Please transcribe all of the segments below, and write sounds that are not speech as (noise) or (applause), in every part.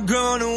not gonna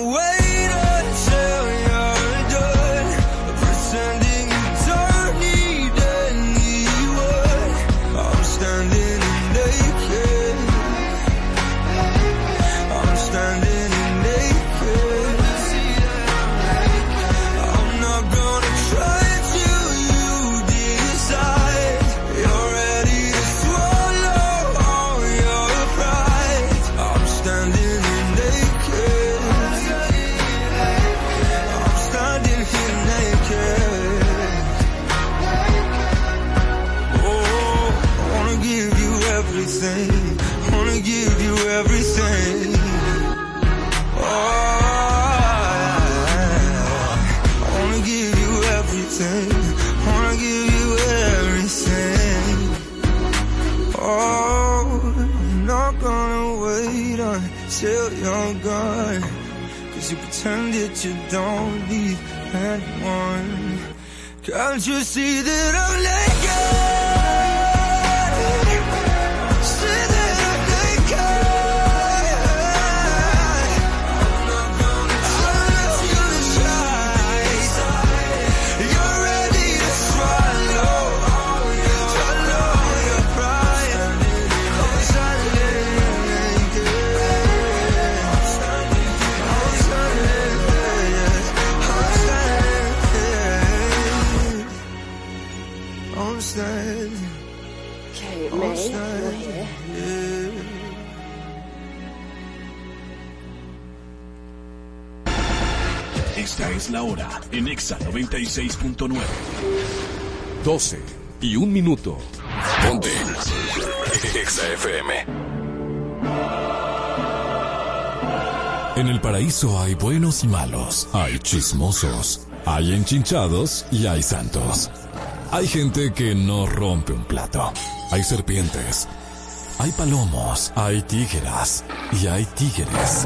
you don't need anyone. Can't you see that I'm naked? Es la hora en Exa 96.9. 12 y un minuto. Ponte. Exa FM. En el paraíso hay buenos y malos, hay chismosos, hay enchinchados y hay santos. Hay gente que no rompe un plato, hay serpientes, hay palomos, hay tígeras y hay tigres.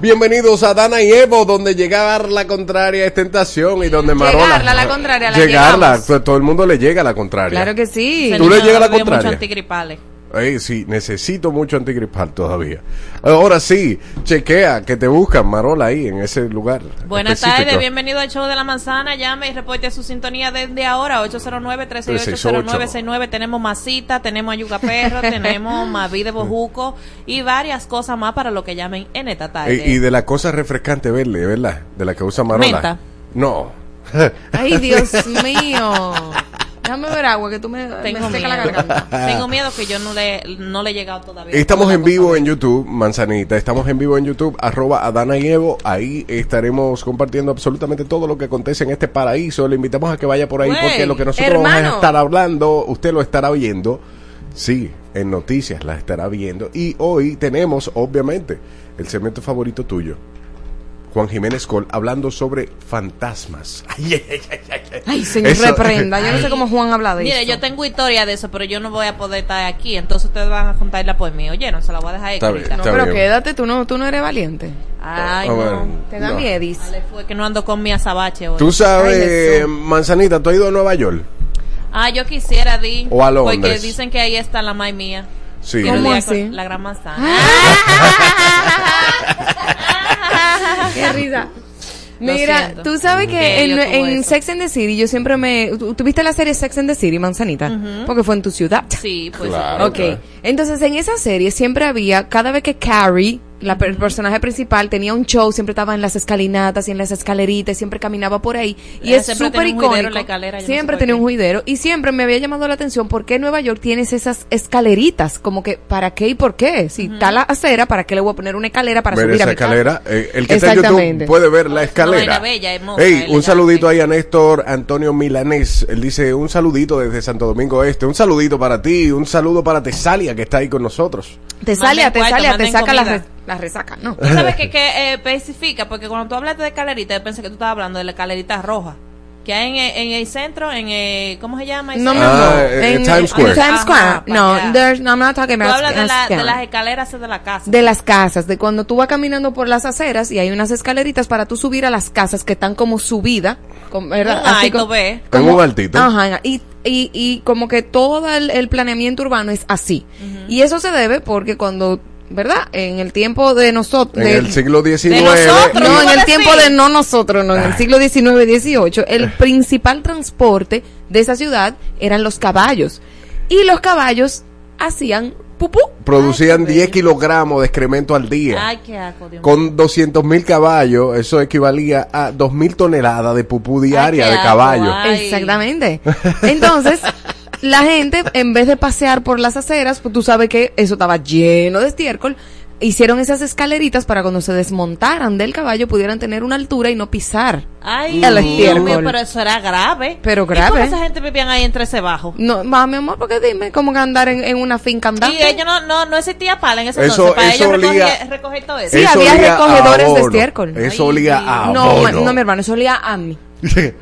Bienvenidos a Dana y Evo, donde llegar la contraria es tentación y donde Marola. Llegarla, la contraria, la Llegarla, llegamos. todo el mundo le llega a la contraria. Claro que sí. ¿Tú le llegas a la Bebió mucho contraria? antigripales. Sí, necesito mucho antigripal todavía. Ahora sí, chequea que te buscan, Marola, ahí en ese lugar. Buenas tardes, bienvenido al show de la manzana. Llame y reporte su sintonía desde ahora, 809-368-0969. Tenemos masita, tenemos ayuga perro, (laughs) tenemos maví de bojuco y varias cosas más para lo que llamen en esta tarde. Y de la cosa refrescante verle, ¿verdad? De la que usa Marola. Menta. No. (laughs) (laughs) Ay, Dios mío. Déjame ver agua, que tú me, Tengo me seca la miedo. garganta. Tengo miedo que yo no le, no le he llegado todavía. Estamos en vivo en YouTube, Manzanita. Estamos en vivo en YouTube, arroba Adana y Evo. Ahí estaremos compartiendo absolutamente todo lo que acontece en este paraíso. Le invitamos a que vaya por ahí porque lo que nosotros vamos a estar hablando, usted lo estará viendo. Sí, en noticias la estará viendo. Y hoy tenemos, obviamente, el segmento favorito tuyo. Juan Jiménez Col hablando sobre fantasmas. (laughs) Ay, ay, ay, ay, ay. Ay, señor, Eso- reprenda. Yo no sé cómo Juan habla de Mire, eso. yo tengo historia de eso, pero yo no voy a poder estar aquí. Entonces ustedes van a contarla por mí. Oye, no se la voy a dejar ahí. Bien. No, pero bien. quédate, tú no, tú no eres valiente. Ay, Ah, no. bueno. Te da No. miedis. Dale, fue que no ando con mi azabache hoy. Tú sabes, Ay, Jesús. Manzanita, ¿tú has ido a Nueva York? Ah, yo quisiera, Di. O a Londres. Porque dicen que ahí está la mai mía. Sí. ¿Cómo así? La gran manzana. (laughs) (laughs) (laughs) Qué risa. Mira, tú sabes que en. Sex and the City yo siempre me... ¿tú- ¿Tuviste la serie Sex and the City, Manzanita? Porque fue en tu ciudad. Sí, pues Claro. Ok, entonces en esa serie siempre había, cada vez que Carrie, la per- el personaje principal, tenía un show, siempre estaba en las escalinatas y en las escaleritas, siempre caminaba por ahí. Y es súper icónico. la escalera, no siempre tenía un juidero. Y siempre me había llamado la atención por qué Nueva York tienes esas escaleritas. Como que, ¿para qué y por qué? Si está la acera, ¿para qué le voy a poner una escalera para ver subir a esa mi casa? escalera. Eh, el que está en. YouTube puede ver la escalera. vaina bella, hermosa, Ey, un elegante. saludito ahí a Néstor Antonio Milanés. Él dice un saludito desde Santo Domingo Este. Un saludito para ti. Un saludo para Tesalia que está ahí con nosotros. Te sale, Manden te saca la, comida. re- la resaca, ¿no? Tú sabes (laughs) que, que eh, especifica, porque cuando tú hablaste de escalerita, yo pensé que tú estabas hablando de la escalerita roja. Que hay en, el- en el centro, en el, ¿cómo se llama? No, no, Ah, no. eh, En, Times Square. Times Square. No, there's, no, I'm not talking Tú about hablas de, la- Square. de las escaleras de la casa. de las casas, de cuando tú vas caminando por las aceras y hay unas escaleritas para tú subir a las casas que están como subida, con- ¿verdad? Un alto, co- ve. En un altito. Ajá, y, y, y como que todo el, el planeamiento urbano es así. Y eso se debe porque cuando, ¿verdad? En el tiempo de nosotros... En el siglo XIX. nosotros, No, ¿Cómo en el tiempo de no nosotros, no, en el Ah. siglo XIX y XVIII, el principal transporte de esa ciudad eran los caballos. Y los caballos hacían pupú. producían 10 kilogramos de excremento al día. Ay, qué asco, Dios. Con 200 mil caballos, eso equivalía a 2 mil toneladas de pupú diaria de caballo. ay. Exactamente. Entonces, (laughs) la gente, en vez de pasear por las aceras, pues tú sabes que eso estaba lleno de estiércol, hicieron esas escaleritas para cuando se desmontaran del caballo pudieran tener una altura y no pisar. Ay, El Dios mío, pero eso era grave. Pero ¿Y grave. cómo esa gente vivían ahí entre ese bajo? No, va, mi amor, porque dime, ¿cómo que andar en, en una finca andando? Y ellos no, no, no existía pala en ese Eso- entonces. Para eso ellos olía- recoger, recoger todo eso. Sí, Eso había recogedores de estiércol. Eso olía a no, abono. no, mi hermano, eso olía a mí.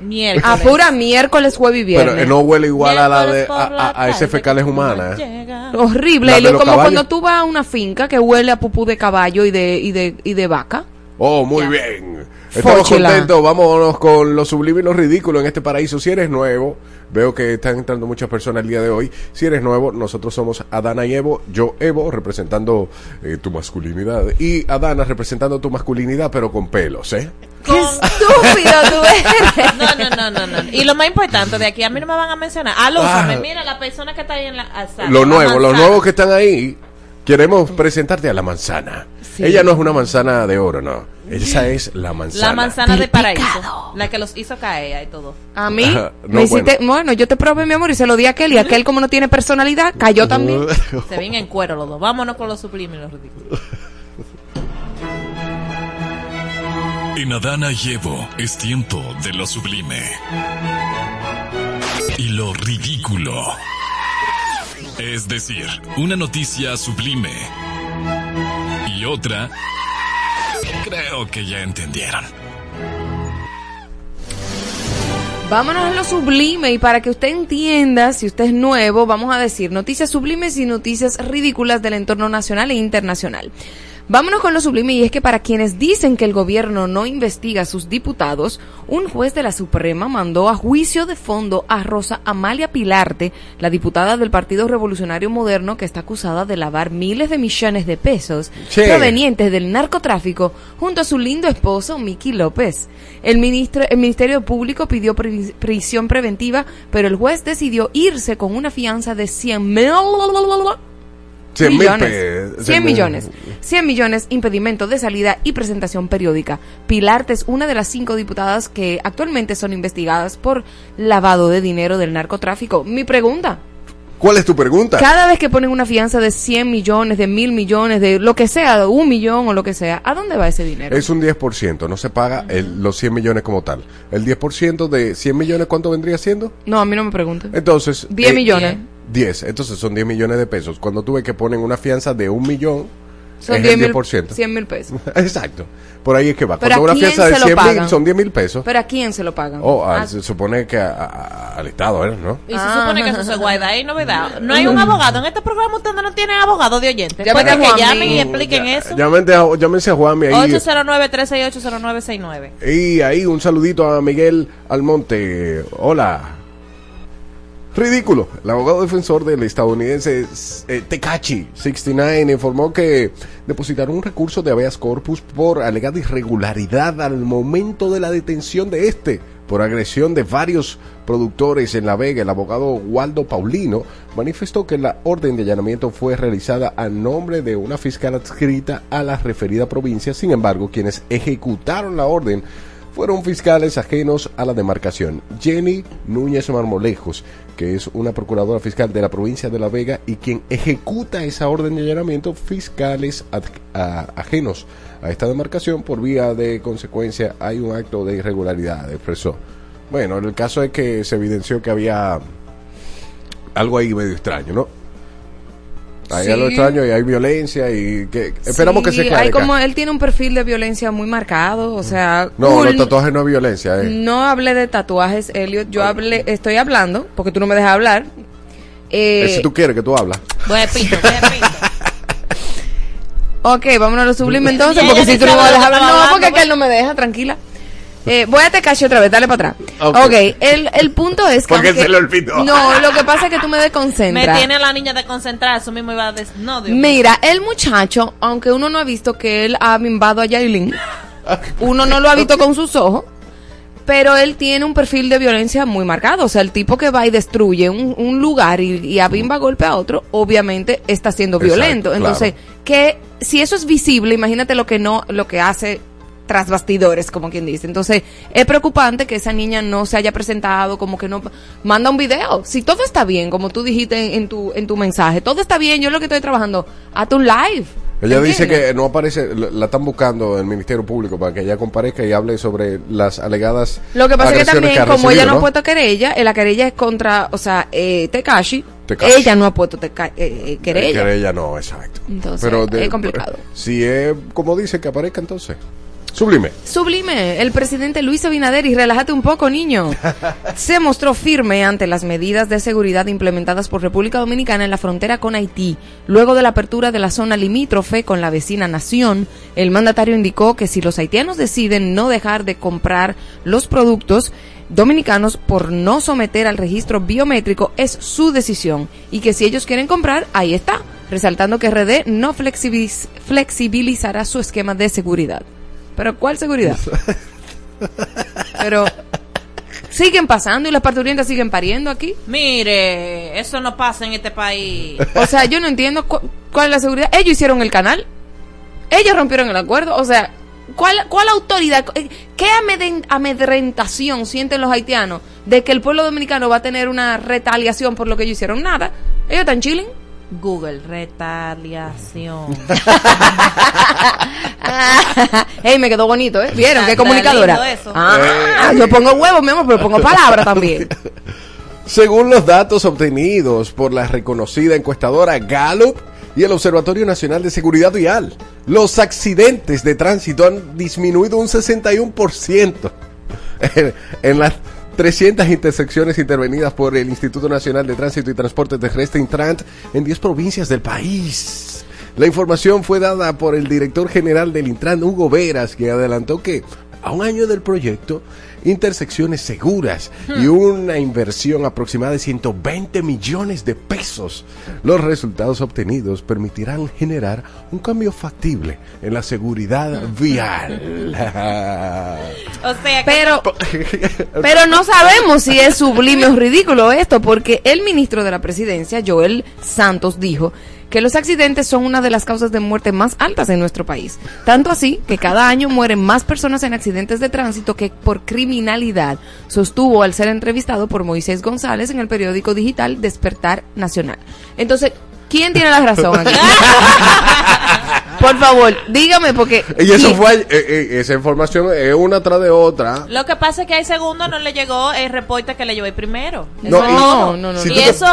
Miércoles. A pura miércoles, jueves y viernes. Pero eh, no huele igual a la de a, a- a ese fecales humanas. llega. Horrible. Como caballos. cuando tú vas a una finca que huele a pupú de caballo y de, y de, y de vaca. Oh, muy Ya. bien. Estamos contentos. Vámonos con lo sublime y lo ridículo en este paraíso. Si eres nuevo, veo que están entrando muchas personas el día de hoy. Si eres nuevo, nosotros somos Adana y Evo. Yo, Evo, representando eh, tu masculinidad. Y Adana representando tu masculinidad, pero con pelos, ¿eh? ¡Qué estúpido tú (laughs) eres! No, no, no, no, no. Y lo más importante de aquí, a mí no me van a mencionar. Alúzame, Ah. mira la persona que está ahí en la. ah, está, Los nuevos que están ahí. Queremos presentarte a la manzana. Ella no es una manzana de oro, no. Esa es la manzana. La manzana Del de paraíso. pecado. La que los hizo caer y todo. A mí, Ajá, no, me hiciste, bueno. yo te probé mi amor y se lo di a aquel y aquel como no tiene personalidad, cayó también. Se ven en cuero los dos. Vámonos con los sublimes y los ridículos. En Adana y Evo es tiempo de lo sublime. Y lo ridículo. Es decir, una noticia sublime. Y otra... Creo que ya entendieron. Vámonos a lo sublime y para que usted entienda, si usted es nuevo, vamos a decir noticias sublimes y noticias ridículas del entorno nacional e internacional. Vámonos con lo sublime y es que para quienes dicen que el gobierno no investiga a sus diputados, un juez de la Suprema mandó a juicio de fondo a Rosa Amalia Pilarte, la diputada del Partido Revolucionario Moderno que está acusada de lavar miles de millones de pesos Sí. provenientes del narcotráfico junto a su lindo esposo Miki López. El, ministro, el Ministerio Público pidió pri- prisión preventiva, pero el juez decidió irse con una fianza de 100 mil 100 mil millones. pe- 100 millones. 100 millones, impedimento de salida y presentación periódica. Pilarte es una de las cinco diputadas que actualmente son investigadas por lavado de dinero del narcotráfico. Mi pregunta, ¿Cuál es tu pregunta? cada vez que ponen una fianza de 100 millones, de mil millones, de lo que sea, de un millón o lo que sea, ¿a dónde va ese dinero? Es un 10%, no se paga el- los 100 millones como tal. El 10% de 100 millones, ¿cuánto vendría siendo? No, a mí no me pregunten. Entonces... 10 eh, millones. 10, entonces son 10 millones de pesos. Cuando tú ves que ponen una fianza de un millón, Son es 10 el mil, 10%. 100 mil pesos. (laughs) Exacto. Por ahí es que va. Pero Cuando ¿a una quién fianza de se lo 100 mil son 10 mil pesos. ¿Pero a quién se lo pagan? Oh, ah, Ah, se supone que a- a- al Estado, ¿eh? ¿no? Y se Ah. supone que eso se guarda ahí, novedad. No hay un abogado. En este programa ustedes no tienen abogado de oyentes. Llámate Puede a que llamen y expliquen eso. Llámense a, llámense a Juanmi ahí. 809-368-0969. Y ahí un saludito a Miguel Almonte. Hola. Ridículo. El abogado defensor del estadounidense eh, Tekachi 69 informó que depositaron un recurso de habeas corpus por alegada irregularidad al momento de la detención de este por agresión de varios productores en La Vega. El abogado Waldo Paulino manifestó que la orden de allanamiento fue realizada a nombre de una fiscal adscrita a la referida provincia. Sin embargo, quienes ejecutaron la orden fueron fiscales ajenos a la demarcación. Jenny Núñez Marmolejos, que es una procuradora fiscal de la provincia de La Vega y quien ejecuta esa orden de allanamiento, fiscales ajenos a esta demarcación, por vía de consecuencia hay un acto de irregularidad, expresó. Bueno, el caso es que se evidenció que había algo ahí medio extraño, ¿no? Hay Sí. algo extraño y hay violencia y que esperamos que se hay aclare. como él tiene un perfil de violencia muy marcado, o sea, No, cool. los tatuajes no es violencia, eh. No hablé de tatuajes, Elliot. Yo hablé, estoy hablando, porque tú no me dejas hablar. Eh, Eh, si tú quieres que tú hablas. Voy de pinto, voy de pinto. Ok, vámonos a lo sublime entonces, porque si tú no me dejas hablar, no, porque es que pues. él no me deja, tranquila. Eh, voy a te cacho otra vez, dale para atrás. Ok. Ok, el, el punto es que... Porque aunque- se le olvidó. No, lo que pasa es que tú me Me desconcentras. tiene a la niña de concentrar, eso mismo iba a decir. No, Dios mío. Mira, el muchacho, aunque uno no ha visto que él ha bimbado a Yailin, uno no lo ha visto con sus ojos, pero él tiene un perfil de violencia muy marcado. O sea, el tipo que va y destruye un, un lugar y, y abimba golpe a otro, obviamente está siendo Exacto, violento. Entonces, que si eso es visible, imagínate lo que no, lo que hace tras bastidores, como quien dice. Entonces, es preocupante que esa niña no se haya presentado, como que no manda un video. Si todo está bien, como tú dijiste en, en tu en tu mensaje, todo está bien, yo lo que estoy trabajando, hazte un live. Ella dice que no aparece, la están buscando el Ministerio Público para que ella comparezca y hable sobre las alegadas Lo que pasa es que también, como ella no ha puesto querella, eh, la querella es contra, o sea, eh, Tekashi, ella no ha puesto teca- eh, eh, querella. Querella no, exacto. Entonces, es complicado. Si es como dice que aparezca entonces. Sublime. Sublime, el presidente Luis Abinader, y relájate un poco, niño, (laughs) se mostró firme ante las medidas de seguridad implementadas por República Dominicana en la frontera con Haití. Luego de la apertura de la zona limítrofe con la vecina nación, el mandatario indicó que si los haitianos deciden no dejar de comprar los productos dominicanos por no someter al registro biométrico, es su decisión y que si ellos quieren comprar, ahí está, resaltando que RD no flexibiliz- flexibilizará su esquema de seguridad. ¿Pero cuál seguridad? Pero siguen pasando y las parturientas siguen pariendo aquí. Mire, eso no pasa en este país. O sea, yo no entiendo cu- cuál es la seguridad. Ellos hicieron el canal. Ellos rompieron el acuerdo. O sea, ¿cuál, cuál autoridad, eh, qué amedren- amedrentación sienten los haitianos de que el pueblo dominicano va a tener una retaliación por lo que ellos hicieron? Nada. Ellos están chilling. Google, retaliación. (laughs) Ey, me quedó bonito, ¿eh? ¿Vieron? ¿Qué comunicadora? eso. Ah, yo pongo huevos, mi amor, pero pongo palabras también. (laughs) Según los datos obtenidos por la reconocida encuestadora Gallup y el Observatorio Nacional de Seguridad Vial, los accidentes de tránsito han disminuido un 61% (laughs) en, en las 300 intersecciones intervenidas por el Instituto Nacional de Tránsito y Transporte Terrestre Intrant en 10 provincias del país. La información fue dada por el director general del Intran, Hugo Veras, que adelantó que a un año del proyecto, intersecciones seguras y una inversión aproximada de 120 millones de pesos. Los resultados obtenidos permitirán generar un cambio factible en la seguridad vial. (laughs) O sea, que Pero, (laughs) pero no sabemos si es sublime o ridículo esto, porque el ministro de la presidencia, Joel Santos, dijo que los accidentes son una de las causas de muerte más altas en nuestro país. Tanto así que cada año mueren más personas en accidentes de tránsito que por criminalidad, sostuvo al ser entrevistado por Moisés González en el periódico digital Despertar Nacional. Entonces, ¿quién tiene la razón aquí? (laughs) por favor, dígame, porque... (laughs) y eso fue, eh, eh, esa información es una tras de otra. Lo que pasa es que hay segundo no le llegó el reporte que le llevé primero. No, Eso y- no, no, no, si no. y te- eso,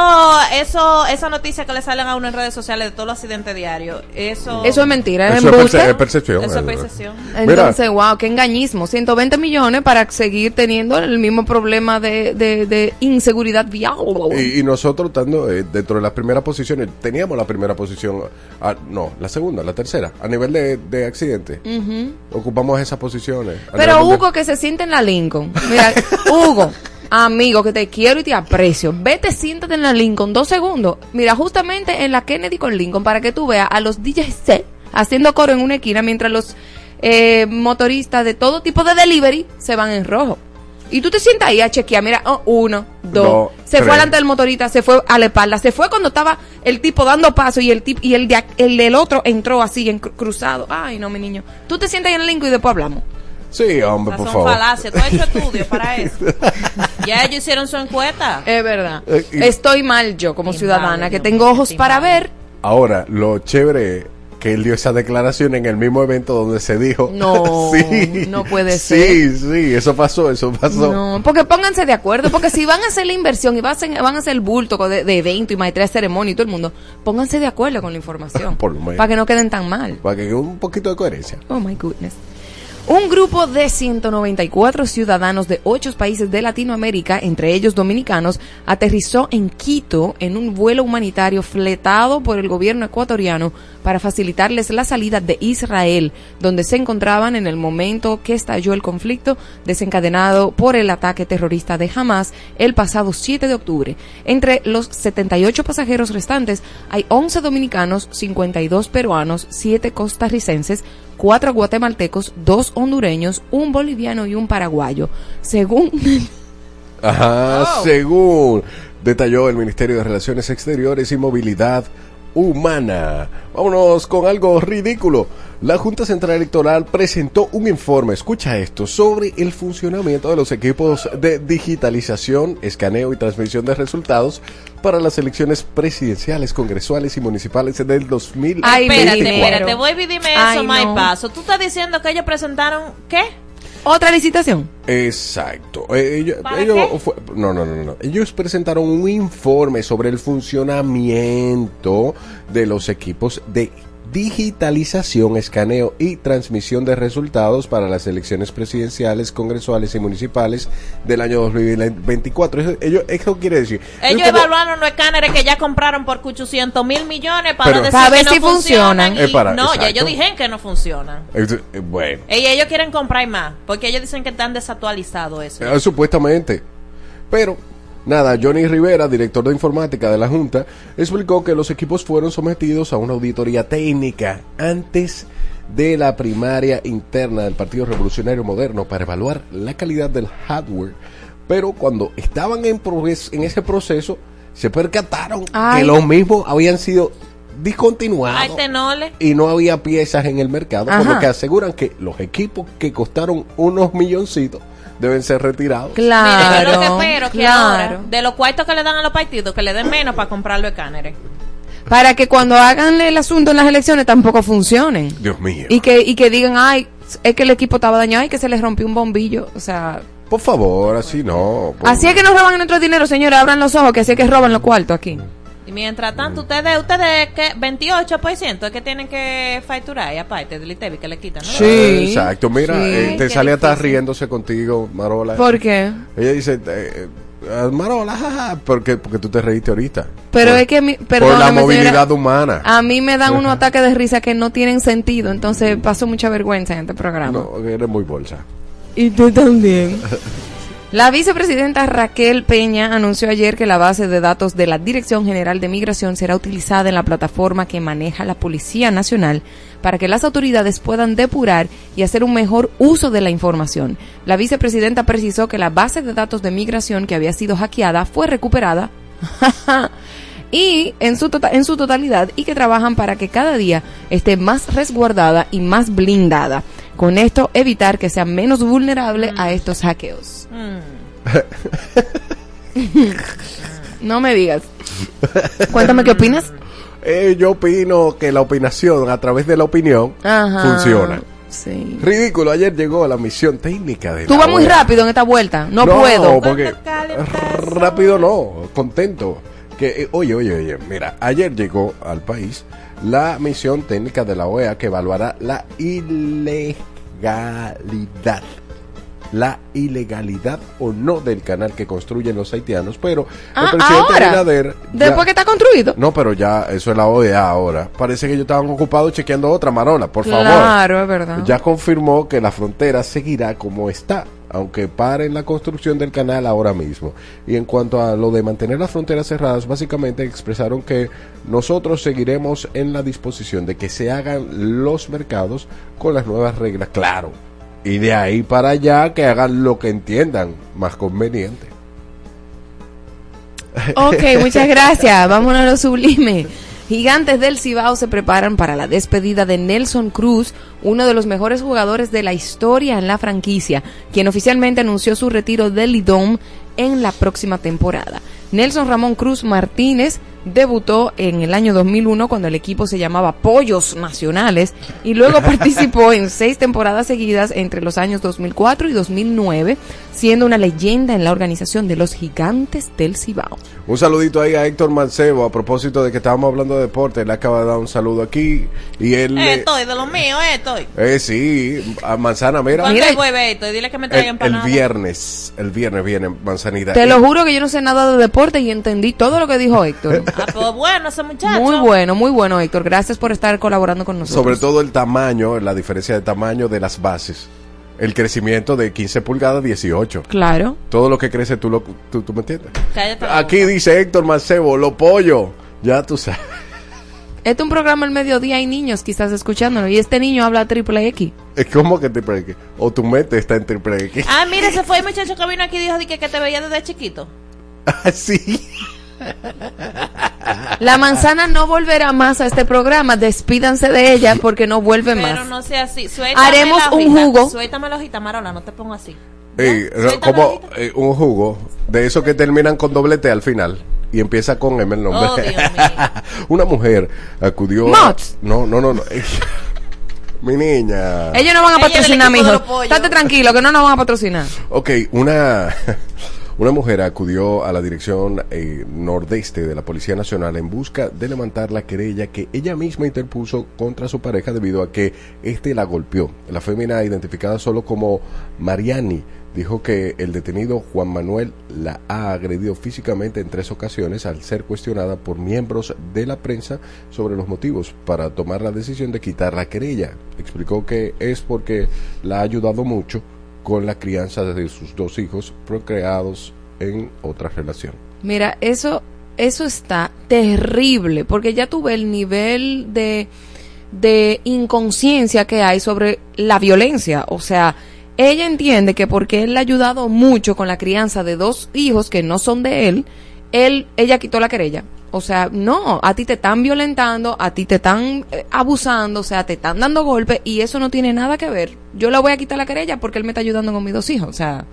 eso, esa noticia que le salen a uno en redes sociales de todos los accidentes diarios, eso, Eso es mentira, es Eso es, embuste. perce- es percepción. Eso es percepción. Entonces, wow, qué engañismo. 120 millones para seguir teniendo el mismo problema de, de, de inseguridad vial. Y, y nosotros estando eh, dentro de las primeras posiciones, teníamos la primera posición, ah, no, la segunda, la tercera, a nivel de, de accidente. Ocupamos esas posiciones. Pero de- Hugo que se siente en la Lincoln. Mira, (laughs) Hugo, Amigo, que te quiero y te aprecio. Vete, siéntate en la Lincoln dos segundos. Mira, justamente en la Kennedy con Lincoln para que tú veas a los DJs haciendo coro en una esquina mientras los eh, motoristas de todo tipo de delivery se van en rojo. Y tú te sientas ahí a chequear, mira, oh, uno, dos, Dos, se tres. fue delante del motorista, se fue a la espalda, se fue cuando estaba el tipo dando paso y el tip, y el, de, el del otro entró así en cru- cruzado. Ay, no, mi niño. Tú te sientas ahí en el Lincoln y después hablamos. Sí, hombre, por son favor. falacias. Tú has hecho estudios para (laughs) eso. ya ellos hicieron su encuesta. Es verdad. Eh, y- Estoy mal yo como ciudadana, que tengo ojos para ver. Ahora, lo chévere que él dio esa declaración en el mismo evento donde se dijo. No, (laughs) sí, no puede Sí, sí, eso pasó, eso pasó. No, porque pónganse de acuerdo, porque si van a hacer la inversión y van a hacer, van a hacer el bulto de, de evento y maestría de ceremonia y todo el mundo, pónganse de acuerdo con la información. Por lo menos. Para que no queden tan mal. Para que un poquito de coherencia. Oh my goodness. Un grupo de 194 ciudadanos de ocho países de Latinoamérica, entre ellos dominicanos, aterrizó en Quito en un vuelo humanitario fletado por el gobierno ecuatoriano para facilitarles la salida de Israel, donde se encontraban en el momento que estalló el conflicto desencadenado por el ataque terrorista de Hamas el pasado 7 de octubre. Entre los 78 pasajeros restantes hay 11 dominicanos, 52 peruanos, 7 costarricenses, cuatro guatemaltecos, dos hondureños, un boliviano y un paraguayo. Según (laughs) Ajá, según detalló el Ministerio de Relaciones Exteriores y Movilidad Humana. Vámonos con algo ridículo. La Junta Central Electoral presentó un informe, escucha esto, sobre el funcionamiento de los equipos de digitalización, escaneo y transmisión de resultados para las elecciones presidenciales, congresuales y municipales del 2024. Ay, espérate, espérate. Voy y dime Ay, eso, my no. paso. Tú estás diciendo que ellos presentaron. ¿Qué? Otra licitación. Exacto. Eh, ellos, ¿Para ellos qué? fue- no, no, no, no. Ellos presentaron un informe sobre el funcionamiento de los equipos de digitalización, escaneo y transmisión de resultados para las elecciones presidenciales, congresuales y municipales del año 2024. Eso, ello- eso quiere decir... Ellos como- evaluaron los escáneres que ya compraron por 800 mil millones para Pero- decir Para ver que no si funcionan. funcionan. Eh, y para- no, ya ellos dijeron que no funcionan. Eh, bueno. Y ellos quieren comprar más, porque ellos dicen que están desactualizados eso. Eh, supuestamente. Pero, nada, Johnny Rivera, director de informática de la Junta, explicó que los equipos fueron sometidos a una auditoría técnica antes de la primaria interna del Partido Revolucionario Moderno para evaluar la calidad del hardware. Pero cuando estaban en, en ese proceso, se percataron Ay. que los mismos habían sido discontinuados y no había piezas en el mercado, por Ajá. lo que aseguran que los equipos que costaron unos milloncitos deben ser retirados. Mira, Claro. yo lo que espero que claro. ahora, de los cuartos que le dan a los partidos, que le den menos para comprar los escáneres. Para que cuando hagan el asunto en las elecciones tampoco funcionen. Dios mío. Y que, y que digan, ay, es que el equipo estaba dañado y que se les rompió un bombillo. O sea, Por favor, así no. por- así es que nos roban nuestro dinero, señores. Abran los ojos, que así es que roban los cuartos aquí. Mientras tanto, ustedes, ustedes, que 28% es que tienen que facturar, y aparte del ITEVI que le quitan, ¿no? Sí. Exacto, mira, Sí. eh, te sale hasta riéndose contigo, Marola. ¿Por qué? Ella dice, eh, eh, Marola, jaja, porque, porque tú te reíste ahorita. Pero Por- es que, mi, Por la movilidad señora, humana. a mí me dan unos ataques de risa que no tienen sentido, entonces paso mucha vergüenza en este programa. No, eres muy bolsa. Y tú también. (laughs) La vicepresidenta Raquel Peña anunció ayer que la base de datos de la Dirección General de Migración será utilizada en la plataforma que maneja la Policía Nacional para que las autoridades puedan depurar y hacer un mejor uso de la información. La vicepresidenta precisó que la base de datos de migración que había sido hackeada fue recuperada (laughs) y en su, tota- en su totalidad y que trabajan para que cada día esté más resguardada y más blindada. Con esto evitar que sea menos vulnerable a estos hackeos. (laughs) no me digas. (laughs) Cuéntame qué opinas. Eh, yo opino que la opinación a través de la opinión Ajá. funciona. Sí. Ridículo, ayer llegó la misión técnica de Tú vas muy rápido en esta vuelta. No, puedo. porque rápido no, contento. Que, eh, oye, oye, oye, mira, ayer llegó al país la misión técnica de la OEA que evaluará la ilegalidad. La ilegalidad o no del canal que construyen los haitianos, pero Ah, el presidente ahora. Abinader ya- Después que está construido. No, pero ya, eso es la OEA ahora. Parece que ellos estaban ocupados chequeando otra, Marola, por favor. Claro, es verdad. Ya confirmó que la frontera seguirá como está aunque paren la construcción del canal ahora mismo. Y en cuanto a lo de mantener las fronteras cerradas, básicamente expresaron que nosotros seguiremos en la disposición de que se hagan los mercados con las nuevas reglas, claro. Y de ahí para allá que hagan lo que entiendan más conveniente. Ok, muchas gracias. Vámonos a lo sublime. Gigantes del Cibao se preparan para la despedida de Nelson Cruz, uno de los mejores jugadores de la historia en la franquicia, quien oficialmente anunció su retiro del Lidom en la próxima temporada. Nelson Ramón Cruz Martínez debutó en el año 2001 cuando el equipo se llamaba Pollos Nacionales y luego (laughs) participó en seis temporadas seguidas entre los años 2004 y 2009, siendo una leyenda en la organización de los Gigantes del Cibao. Un saludito ahí a Héctor Mancebo a propósito de que estábamos hablando de deporte. Él acaba de dar un saludo aquí y él. Eh, estoy, de lo mío, eh, estoy. eh, sí, a Manzana, mira. ¿Cuándo Mira, el jueves estoy? Dile que me traiga El, el viernes, el viernes viene Manzanita. Te lo juro que yo no sé nada de deporte y entendí todo lo que dijo Héctor. (laughs) Ah, pues bueno, ese muchacho. Muy bueno, muy bueno, Héctor. Gracias por estar colaborando con nosotros. Sobre todo el tamaño, la diferencia de tamaño de las bases. El crecimiento de 15 pulgadas a 18. Claro. Todo lo que crece, tú, lo, tú, tú me entiendes. Cállate Aquí boca. dice Héctor Mancebo, lo pollo. Ya tú sabes. Este es un programa al mediodía, hay niños quizás escuchándolo y este niño habla triple X. Es como que triple X. O tu mente está en triple X. Ah, mira, ese fue el muchacho que vino aquí y dijo di que, que te veía desde chiquito. (laughs) Así. La manzana no volverá más a este programa, despídanse de ella porque no vuelve Pero más. no sea así. Suéltame Haremos la un jugo. Suéltame la hojita, Marola, no te pongo así. Ey, como eh, un jugo de esos que terminan con doble T al final y empieza con M el nombre. Oh, Dios (laughs) mío. Una mujer acudió. Mots. No, no, no. no. (laughs) Mi niña. Ellos no van a patrocinar, mijo. Estate tranquilo, que no nos van a patrocinar. Ok, una, una mujer acudió a la dirección eh, nordeste de la Policía Nacional en busca de levantar la querella que ella misma interpuso contra su pareja debido a que éste la golpeó. La fémina, identificada solo como Mariani, dijo que el detenido Juan Manuel la ha agredido físicamente en tres ocasiones al ser cuestionada por miembros de la prensa sobre los motivos para tomar la decisión de quitar la querella. Explicó que es porque la ha ayudado mucho con la crianza de sus dos hijos procreados en otra relación. Mira, eso, eso está terrible, porque ya tuve el nivel de, de inconsciencia que hay sobre la violencia. O sea, ella entiende que porque él le ha ayudado mucho con la crianza de dos hijos que no son de él, él, ella quitó la querella. O sea, no, a ti te están violentando, a ti te están eh, abusando, o sea, te están dando golpes y eso no tiene nada que ver. Yo le voy a quitar la querella porque él me está ayudando con mis dos hijos. O sea,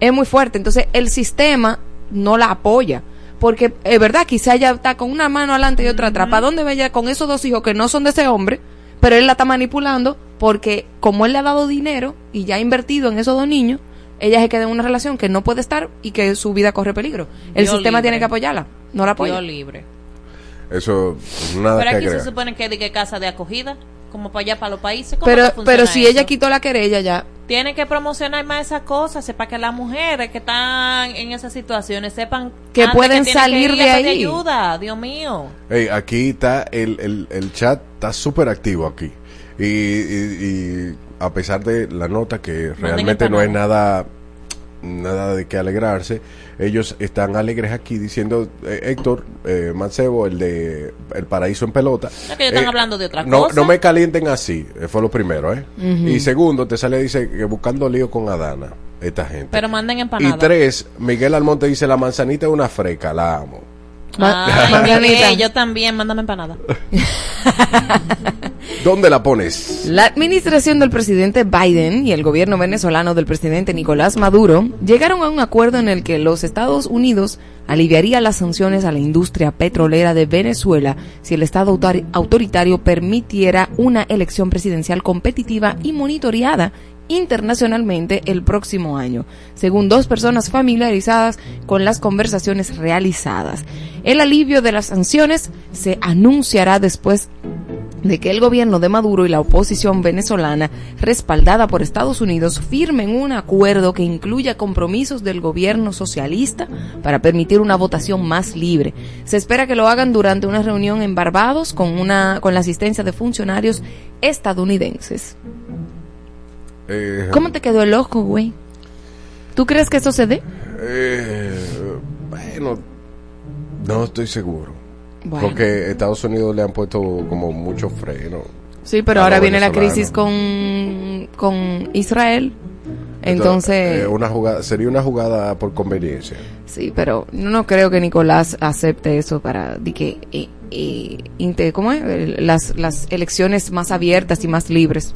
es muy fuerte. Entonces, el sistema no la apoya. Porque es verdad, quizá ella está con una mano adelante y otra atrás. ¿Para dónde ella con esos dos hijos que no son de ese hombre? Pero él la está manipulando porque como él le ha dado dinero y ya ha invertido en esos dos niños, ella se queda en una relación que no puede estar y que su vida corre peligro. El Dios sistema libre. tiene que apoyarla, no la apoya. Dios libre. Eso, nada Pero que aquí se supone que de que casa de acogida, como para allá, para los países. ¿Cómo Pero, funciona pero si eso? ella quitó la querella ya, Tiene que promocionar más esas cosas, sepa que las mujeres que están en esas situaciones sepan Que pueden tienen salir que de ahí. ayuda, Dios mío. Aquí está el, el, el chat, está súper activo aquí. Y, y- y a pesar de la nota que realmente no es nada nada de qué alegrarse, ellos están alegres aquí diciendo, eh, Héctor eh, Mancebo, el de El Paraíso en Pelota. Es que ellos están hablando de otra no, cosa. No me calienten así, eh, fue lo primero, ¿eh? Y segundo, te sale, dice, que buscando lío con Adana, esta gente. Pero manden y empanadas. tres, Miguel Almonte dice, la manzanita es una freca, la amo. (laughs) Miguel, yo también, mándame empanada. (laughs) ¿Dónde la pones? La administración del presidente Biden y el gobierno venezolano del presidente Nicolás Maduro llegaron a un acuerdo en el que los Estados Unidos aliviaría las sanciones a la industria petrolera de Venezuela si el Estado autor- autoritario permitiera una elección presidencial competitiva y monitoreada internacionalmente el próximo año, según dos personas familiarizadas con las conversaciones realizadas. El alivio de las sanciones se anunciará después de que el gobierno de Maduro y la oposición venezolana, respaldada por Estados Unidos, firmen un acuerdo que incluya compromisos del gobierno socialista para permitir una votación más libre. Se espera que lo hagan durante una reunión en Barbados con una con la asistencia de funcionarios estadounidenses. Eh, ¿Cómo te quedó el ojo, güey? ¿Tú crees que eso se dé? Eh, bueno, no estoy seguro. Bueno. Porque Estados Unidos le han puesto como mucho freno. Sí, pero ahora viene la crisis con, con Israel. Entonces, eh, una jugada, sería una jugada por conveniencia. sí, pero no, creo que Nicolás acepte eso para que eh, eh, ¿cómo es? Las, las elecciones más abiertas y más libres.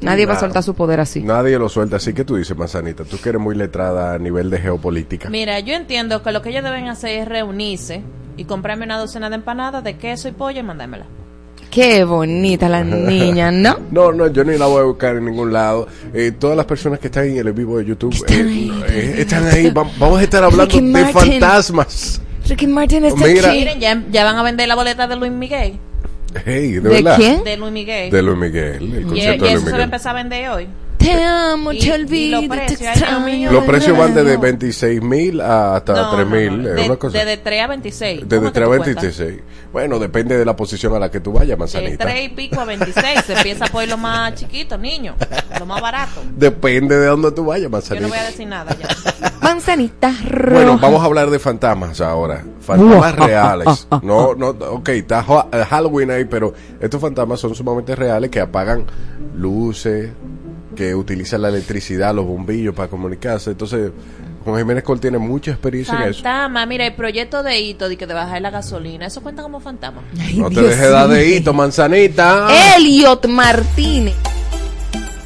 Nadie va a soltar su poder así. Nadie lo suelta. Así que tú dices, Manzanita, tú que eres muy letrada a nivel de geopolítica. Mira, yo entiendo que lo que ellos deben hacer es reunirse y comprarme una docena de empanadas de queso y pollo y mandármela. Qué bonita la (laughs) niña, ¿no? No, no, yo ni la voy a buscar en ningún lado. Eh, todas las personas que están en el vivo de YouTube Están eh, ahí. eh, están ahí. Va- Vamos a estar hablando Ricky de Martin. fantasmas. Ricky Martin está Mira. aquí. Miren, ya, ya van a vender la boleta de Luis Miguel. Hey, de, ¿De verdad. quién? De Luis Miguel. De Luis Miguel, el y, y concierto de eso Luis se va a Miguel. empezar a vender hoy. Te amo, Y- te olvido, los te extraño. Los precios van desde No. 26 mil hasta No, 3 no, mil. no, es de- una cosa. Desde 3 a 26. Desde ¿Cómo que 3 a tú cuentas? 26. Bueno, depende de la posición a la que tú vayas, De manzanita. 3 y pico a 26. Se empieza por lo más chiquito, niño. Lo más barato. Depende de dónde tú vayas, Yo manzanita. no voy a decir nada ya. (laughs) Manzanita roja. Bueno, vamos a hablar de fantasmas ahora. Fantasmas (laughs) reales. No, no, ok, está Ha- Halloween ahí, pero estos fantasmas son sumamente reales que apagan luces, que utilizan la electricidad, los bombillos para comunicarse. Entonces, Juan Jiménez Col tiene mucha experiencia en eso. Fantasma, mira, el proyecto de hito de que de bajar la gasolina, eso cuenta como fantasma. Ay, No te Dios dejes dar de hito, manzanita. Elliot Martínez.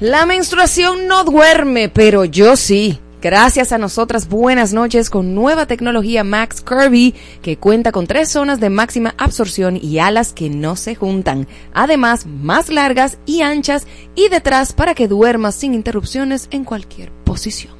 La menstruación no duerme, pero yo sí. Gracias a nosotras, buenas noches con nueva tecnología Max Kirby que cuenta con tres zonas de máxima absorción y alas que no se juntan. Además, más largas y anchas y detrás para que duermas sin interrupciones en cualquier posición.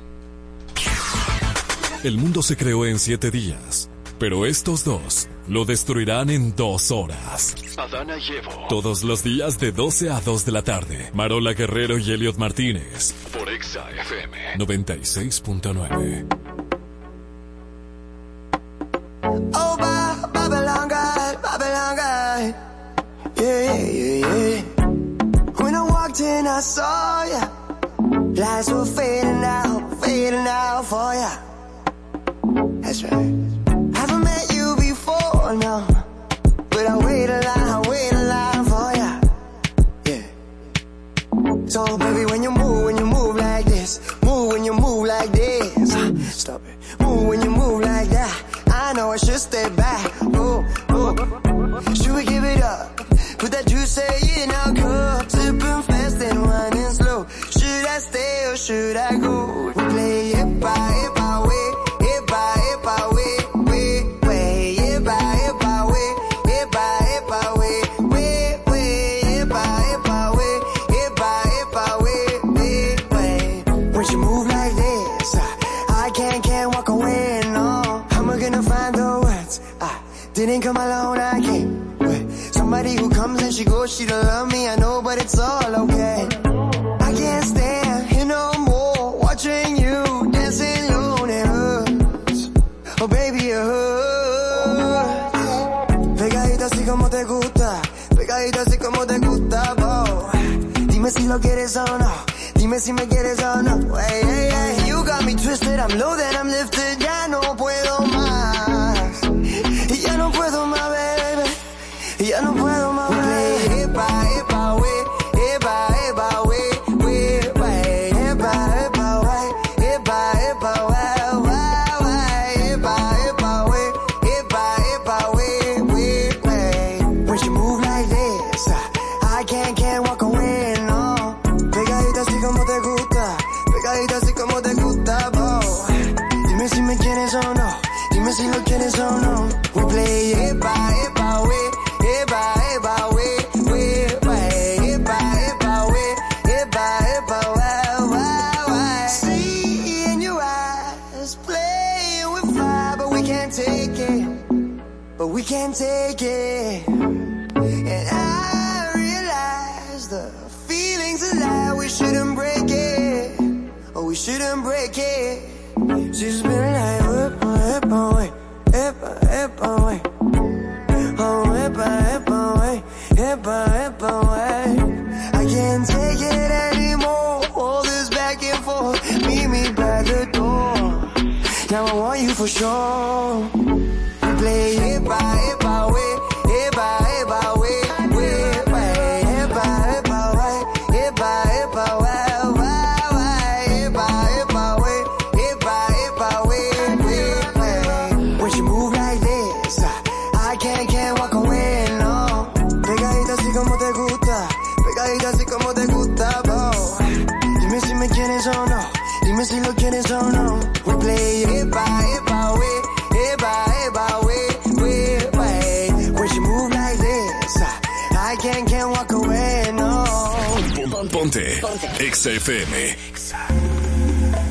El mundo se creó en siete días, pero estos dos lo destruirán en dos horas. Adana y Evo. Todos los días de 12 a 2 de la tarde. Marola Guerrero y Elliot Martínez. Por Exa FM. 96.9. Oh, Ba- Babylon guy, Babylon guy. Yeah, yeah, yeah. When I walked in, I saw ya. Lights were fading out, fading out for ya. That's right. Before, no. But I wait a line, I wait a line for ya. Yeah. So baby, when you move, when you move like this, move when you move like this. Uh, Stop it. Move when you move like that. I know I should stay back. Oh, oh. Should we give it up? Put that juice in our Si lo quieres o no, dime si me quieres o no. Hey, hey, hey, you got me twisted, I'm loaded, I'm lifted,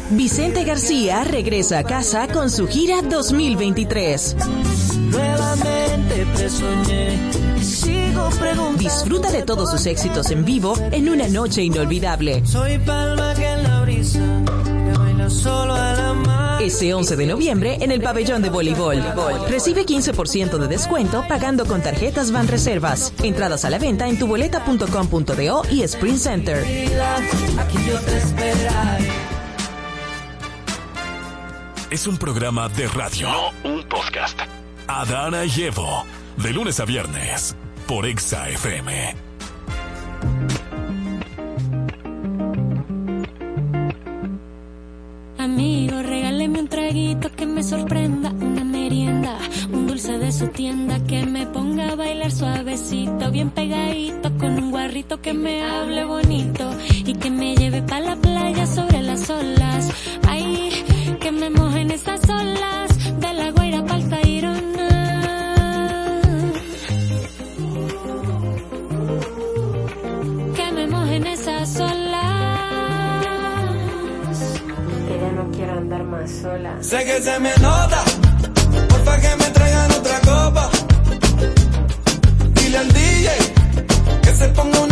Vicente García regresa a casa con su gira 2023. Nuevamente te soñé y sigo preguntando. Disfruta de todos sus éxitos en vivo en una noche inolvidable. Soy palma que en la brisa, que baila solo a la Ese 11 de noviembre en el pabellón de voleibol. Recibe 15% de descuento pagando con tarjetas Van Reservas. Entradas a la venta en tuboleta.com.do y Sprint Center. Es un programa de radio. No un podcast. Adana y Evo. De lunes a viernes. Por Exa FM. Sorprenda, una merienda, un dulce de su tienda que me ponga a bailar suavecito, bien pegadito, con un guarrito que me hable bonito y que me lleve pa' la playa sobre las olas. Sé que se me nota, porfa que me traigan otra copa. Dile al DJ que se ponga una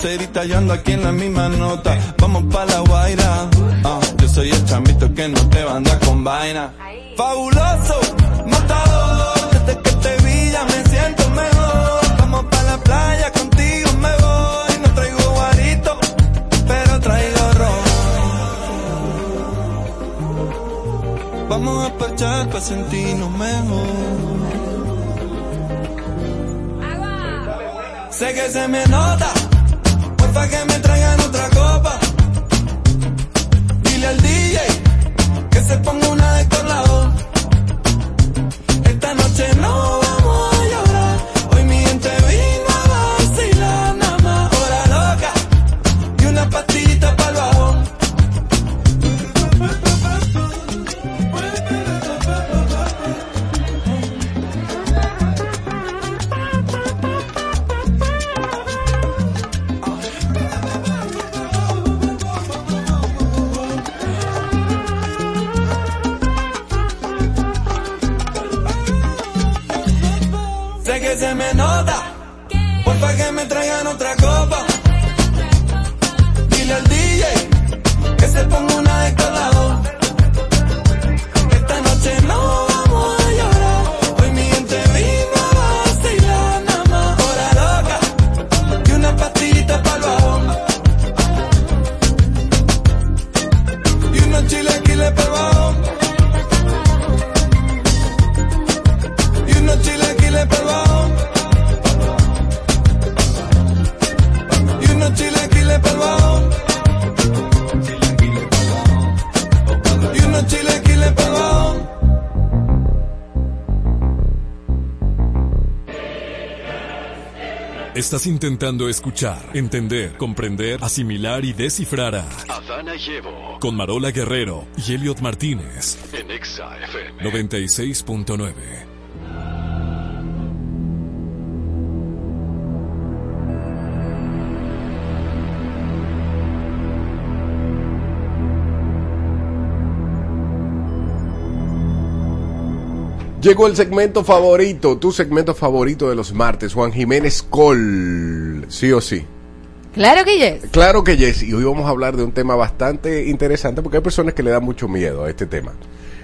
Parcerita, yo ando aquí en la misma nota. Vamos pa' la guaira. Ah, yo soy el chamito que no te banda con vaina. Fabuloso, matador. Desde que te vi ya me siento mejor. Vamos pa' la playa, contigo me voy. No traigo guarito, pero traigo ron. Vamos a parchar pa' sentirnos mejor. Sé que se me nota, Estás intentando escuchar, entender, comprender, asimilar y descifrar a Adana y Evo con Marola Guerrero y Elliot Martínez. en Exa FM. 96.9. Llegó el segmento favorito, tu segmento favorito de los martes, Juan Jiménez Col. Sí o sí. Claro que yes. Claro que yes. Y hoy vamos a hablar de un tema bastante interesante porque hay personas que le dan mucho miedo a este tema.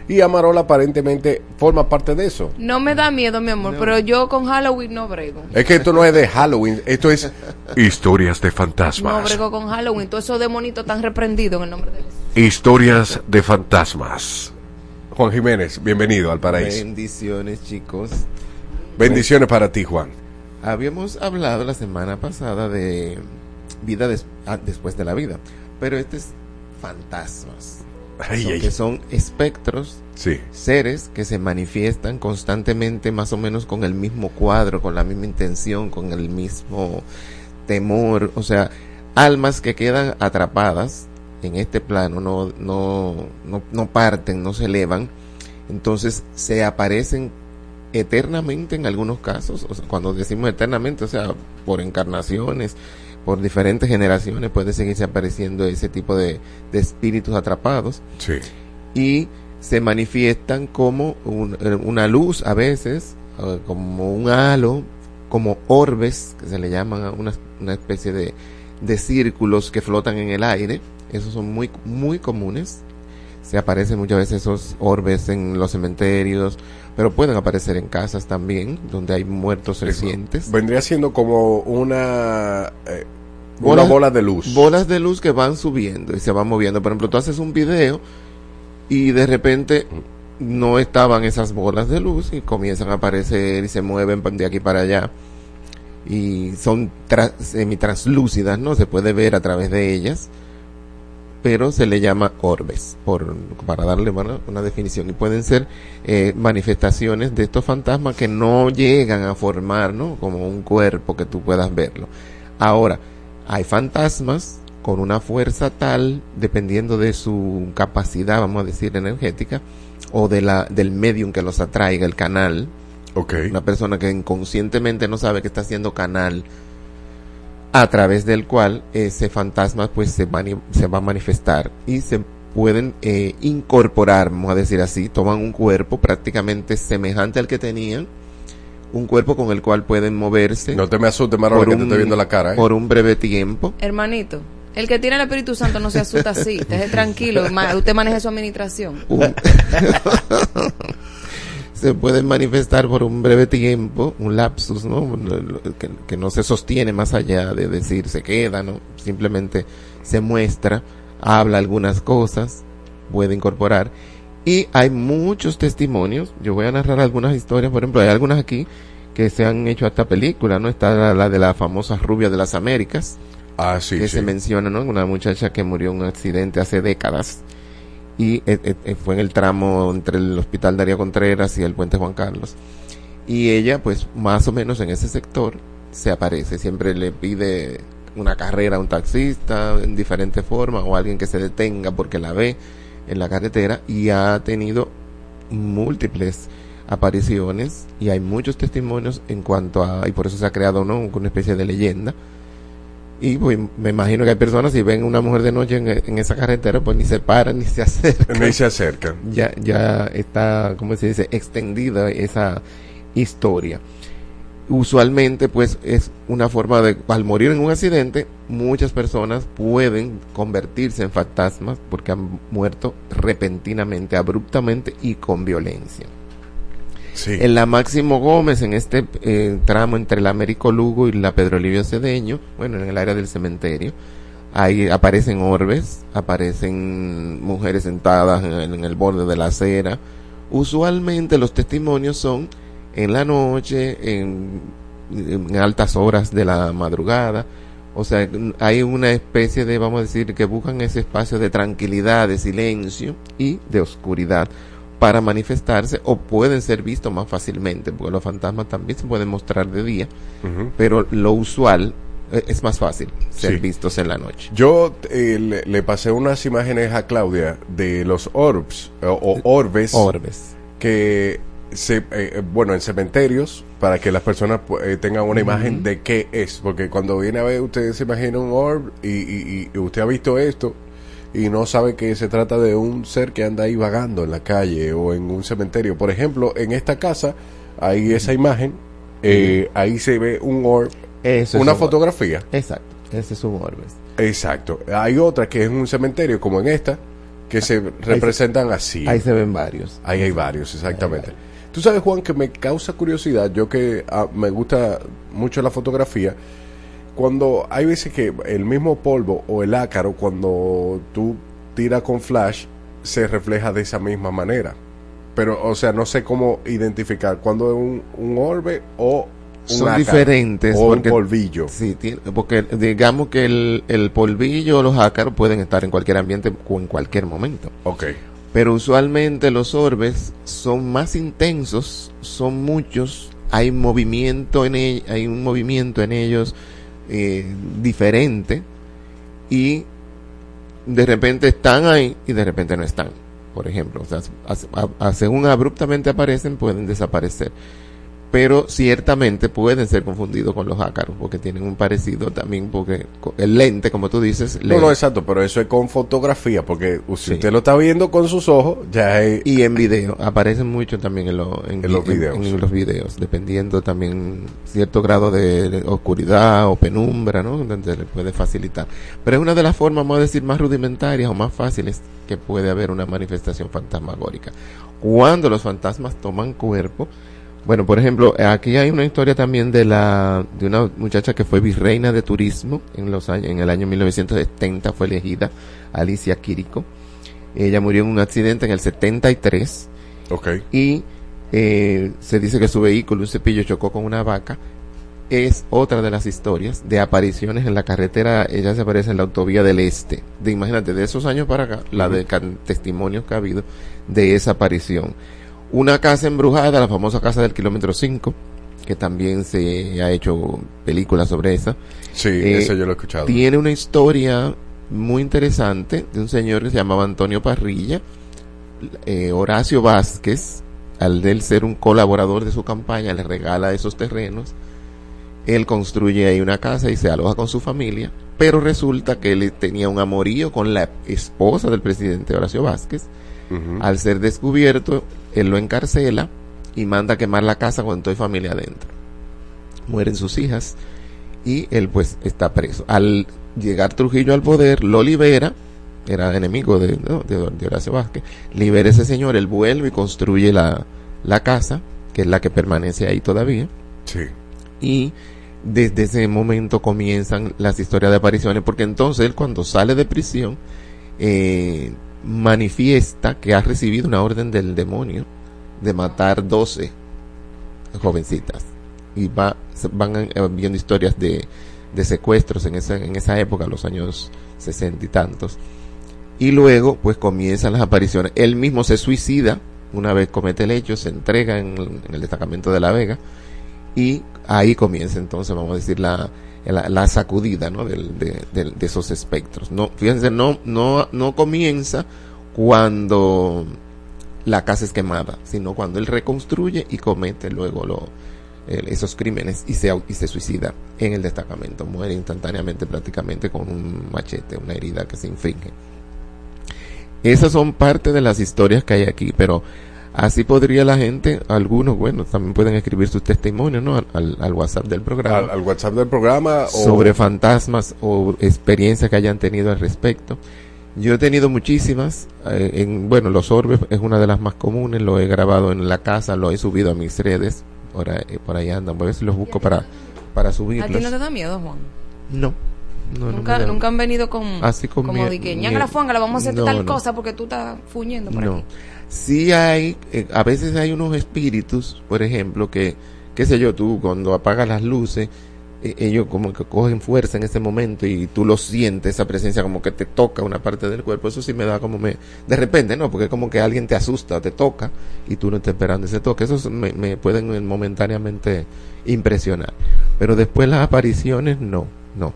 Y Amarola aparentemente forma parte de eso. No me da miedo, mi amor, pero yo con Halloween no brego. Es que esto no es de Halloween, esto es historias de No fantasmas. brego con Halloween. Todo eso demonito tan reprendido en el nombre de Dios. Historias de fantasmas. Juan Jiménez, bienvenido al paraíso. Bendiciones, chicos. Bendiciones para ti, Juan. Habíamos hablado la semana pasada de vida des- ah, después de la vida, pero este es fantasmas. Ay, Son- ay. que son espectros, Sí. seres que se manifiestan constantemente más o menos con el mismo cuadro, con la misma intención, con el mismo temor, o sea, almas que quedan atrapadas en este plano, no, no, no, no parten, no se elevan, entonces se aparecen eternamente en algunos casos, o sea, cuando decimos eternamente, o sea, por encarnaciones, por diferentes generaciones puede seguirse apareciendo ese tipo de, de espíritus atrapados Sí. y se manifiestan como un- una luz a veces, eh, como un halo, como orbes, que se le llaman a una, una especie de, de círculos que flotan en el aire. Esos son muy, muy comunes. Se aparecen muchas veces esos orbes en los cementerios, pero pueden aparecer en casas también, donde hay muertos recientes. Vendría siendo como una, eh, una Bolas- bola de luz. Bolas de luz que van subiendo y se van moviendo. Por ejemplo, tú haces un video y de repente no estaban esas bolas de luz y comienzan a aparecer y se mueven de aquí para allá. Y son tra- semitranslúcidas, ¿no? Se puede ver a través de ellas. Pero se le llama orbes, por, para darle una, una definición. Y pueden ser eh, manifestaciones de estos fantasmas que no llegan a formar, ¿no? Como un cuerpo que tú puedas verlo. Ahora, hay fantasmas con una fuerza tal, dependiendo de su capacidad, vamos a decir, energética, o de la, del medium que los atraiga, el canal. Una persona que inconscientemente no sabe que está haciendo canal, a través del cual ese fantasma pues se, mani- se va a manifestar y se pueden eh, incorporar, vamos a decir así, toman un cuerpo prácticamente semejante al que tenían, un cuerpo con el cual pueden moverse. No te me asustes, Marola, que te estoy viendo la cara, ¿eh? Por un breve tiempo. Hermanito, el que tiene el Espíritu Santo no se asusta así. Esté tranquilo. ma- Usted maneje su administración. Un- (laughs) se pueden manifestar por un breve tiempo, un lapsus, ¿no? Que, que no se sostiene más allá de decir se queda, ¿no? Simplemente se muestra, habla algunas cosas, puede incorporar. Y hay muchos testimonios, yo voy a narrar algunas historias, por ejemplo, hay algunas aquí que se han hecho hasta película, ¿no? Está la, la de la famosa rubia de las Américas, Ah, sí, que sí. se menciona, ¿no? Una muchacha que murió en un accidente hace décadas y eh, eh, eh, fue en el tramo entre el Hospital Darío Contreras y el Puente Juan Carlos. Y ella, pues, más o menos en ese sector se aparece, siempre le pide una carrera a un taxista en diferente forma o alguien que se detenga porque la ve en la carretera y ha tenido múltiples apariciones y hay muchos testimonios en cuanto a y por eso se ha creado ¿no? una especie de leyenda y pues me imagino que hay personas si ven una mujer de noche en, en esa carretera pues ni se paran (laughs) ni se acercan. Ni se acercan. ya ya está como se dice extendida esa historia. Usualmente pues es una forma de al morir en un accidente muchas personas pueden convertirse en fantasmas porque han muerto repentinamente abruptamente y con violencia En la Máximo Gómez, en este eh, tramo entre el Américo Lugo y la Pedro Livio Cedeño, bueno, en el área del cementerio, ahí aparecen orbes, aparecen mujeres sentadas en el, en el borde de la acera. Usualmente los testimonios son en la noche, en, en altas horas de la madrugada. O sea, hay una especie de, vamos a decir, que buscan ese espacio de tranquilidad, de silencio y de oscuridad para manifestarse o pueden ser vistos más fácilmente, porque los fantasmas también se pueden mostrar de día, pero lo usual eh, es más fácil ser Sí. vistos en la noche. Yo eh, le, le pasé unas imágenes a Claudia de los orbs o, o orbes, Orbes. que se, eh, eh, bueno, en cementerios para que las personas eh, tengan una imagen de qué es, porque cuando viene a ver usted se imagina un orb y, y- y usted ha visto esto y no sabe que se trata de un ser que anda ahí vagando en la calle o en un cementerio. Por ejemplo, en esta casa hay esa imagen, eh, ahí se ve un orb, Eso una un- fotografía. Exacto, ese es un orbes. Exacto. Hay otra que es un cementerio como en esta, que se representan así. Ahí se ven varios. Ahí hay varios, exactamente. Tú sabes, Juan, que me causa curiosidad, yo que ah, me gusta mucho la fotografía, cuando hay veces que el mismo polvo o el ácaro, cuando tú tiras con flash, se refleja de esa misma manera. Pero, o sea, no sé cómo identificar cuando es un, un orbe o un Son ácaro, diferentes. o porque- un polvillo. Sí, porque digamos que el, el polvillo o los ácaros pueden estar en cualquier ambiente o en cualquier momento. Ok. Pero usualmente los orbes son más intensos, son muchos, hay movimiento en ell- hay un movimiento en ellos eh, diferente y de repente están ahí y de repente no están. Por ejemplo, o sea, según abruptamente aparecen pueden desaparecer. Pero ciertamente pueden ser confundidos con los ácaros porque tienen un parecido también porque el lente, como tú dices, No, le- no, exacto, pero eso es con fotografía, porque si Sí. usted lo está viendo con sus ojos, ya es... y en video aparecen mucho también en, lo- En los videos. en los videos dependiendo también cierto grado de oscuridad o penumbra no donde le puede facilitar pero es una de las formas vamos a decir más rudimentarias o más fáciles que puede haber una manifestación fantasmagórica cuando los fantasmas toman cuerpo bueno, por ejemplo, aquí hay una historia también de la de una muchacha que fue virreina de turismo en los años en el año 1970 fue elegida Alicia Quirico. Ella murió en un accidente en el 73 Ok. y eh, se dice que su vehículo, un cepillo, chocó con una vaca. Es otra de las historias de apariciones en la carretera. Ella se aparece en la autovía del Este. De imagínate, de esos años para acá, la de testimonios que ha habido de esa aparición. Una casa embrujada, la famosa casa del kilómetro 5, que también se ha hecho películas sobre esa. Sí, Eh, eso yo lo he escuchado. Tiene una historia muy interesante de un señor que se llamaba Antonio Parrilla, eh, Horacio Vázquez, al de él ser un colaborador de su campaña, le regala esos terrenos. Él construye ahí una casa y se aloja con su familia, pero resulta que él tenía un amorío con la esposa del presidente Horacio Vázquez. Al ser descubierto, él lo encarcela y manda a quemar la casa con toda familia adentro. Mueren sus hijas y él pues está preso. Al llegar Trujillo al poder, lo libera, era enemigo de, ¿no? de, de Horacio Vázquez, libera a ese señor, él vuelve y construye la, la casa, que es la que permanece ahí todavía, Sí. y desde ese momento comienzan las historias de apariciones, porque entonces él cuando sale de prisión, eh, manifiesta que ha recibido una orden del demonio de matar 12 jovencitas y va, van eh, viendo historias de, de secuestros en esa, en esa época, los años sesenta y tantos. Y luego, pues comienzan las apariciones. Él mismo se suicida una vez comete el hecho, se entrega en, en el destacamento de La Vega y ahí comienza entonces, vamos a decir, la, la, sacudida ¿no? De, de- de esos espectros. No, fíjense, no, no, no comienza cuando la casa es quemada, sino cuando él reconstruye y comete luego lo, esos crímenes y se, y se suicida en el destacamento. Muere instantáneamente prácticamente con un machete, una herida que se infringe. Esas son parte de las historias que hay aquí, pero así podría la gente, algunos, bueno, también pueden escribir sus testimonios, ¿no? Al, al- al WhatsApp del programa Al, al WhatsApp del programa o sobre fantasmas o experiencias que hayan tenido al respecto. Yo he tenido muchísimas, eh, en, bueno, los orbes es una de las más comunes, lo he grabado en la casa, lo he subido a mis redes, por ahí, por ahí andan, a ver si los busco para, para ¿A ti subirlos. no te da miedo, Juan? No, no, nunca, nunca han venido con, Así con como de que ñanga la fuanga, la vamos a hacer No, tal cosa porque tú estás fuñendo por No. aquí. Sí hay, eh, a veces hay unos espíritus, por ejemplo, que, qué sé yo, tú cuando apagas las luces, eh, ellos como que cogen fuerza en ese momento y tú lo sientes, esa presencia como que te toca una parte del cuerpo, eso sí me da como me, de repente, ¿no? Porque como que alguien te asusta, te toca y tú no estás esperando ese toque, eso me, me pueden momentáneamente impresionar. Pero después las apariciones, no, no.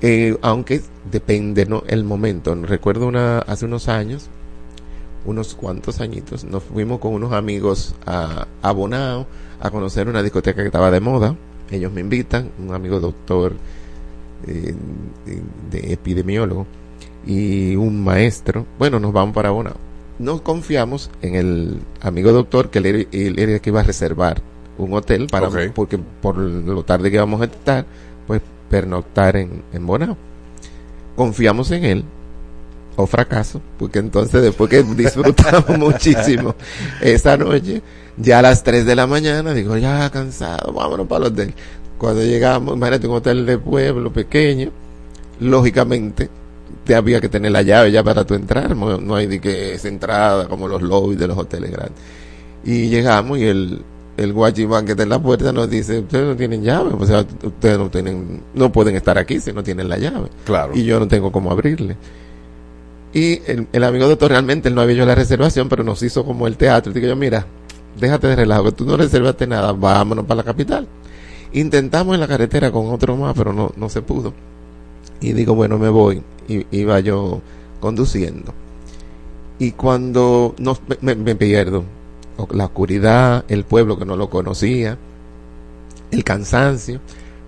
Eh, aunque depende, ¿no? El momento. Recuerdo una, hace unos años, unos cuantos añitos, nos fuimos con unos amigos a, a Bonao a conocer una discoteca que estaba de moda. Ellos me invitan, un amigo doctor eh, de, de epidemiólogo y un maestro. Bueno, nos vamos para Bonao. Nos confiamos en el amigo doctor que él, era- él era el que iba a reservar un hotel para porque por lo tarde que íbamos a estar, pernoctar en, en Bonao. Confiamos en él o fracaso, porque entonces después que disfrutamos (laughs) muchísimo esa noche, ya a las 3 de la mañana, digo, ya cansado, vámonos para el hotel. Cuando llegamos, imagínate un hotel de pueblo pequeño, lógicamente te había que tener la llave ya para tu entrar, no, hay de que es entrada como los lobbies de los hoteles grandes. Y llegamos y el, el guachimán que está en la puerta nos dice, ustedes no tienen llave, o sea, ustedes no tienen, no pueden estar aquí si no tienen la llave. Claro. Y yo no tengo cómo abrirle. Y el, el amigo doctor realmente él no había hecho la reservación, pero nos hizo como el teatro. Digo yo, mira, déjate de relajo, que tú no reservaste nada, vámonos para la capital. Intentamos en la carretera con otro más, pero no, no se pudo. Y digo, bueno, me voy. Y iba yo conduciendo. Y cuando nos, me, me pierdo, la oscuridad, el pueblo que no lo conocía, el cansancio,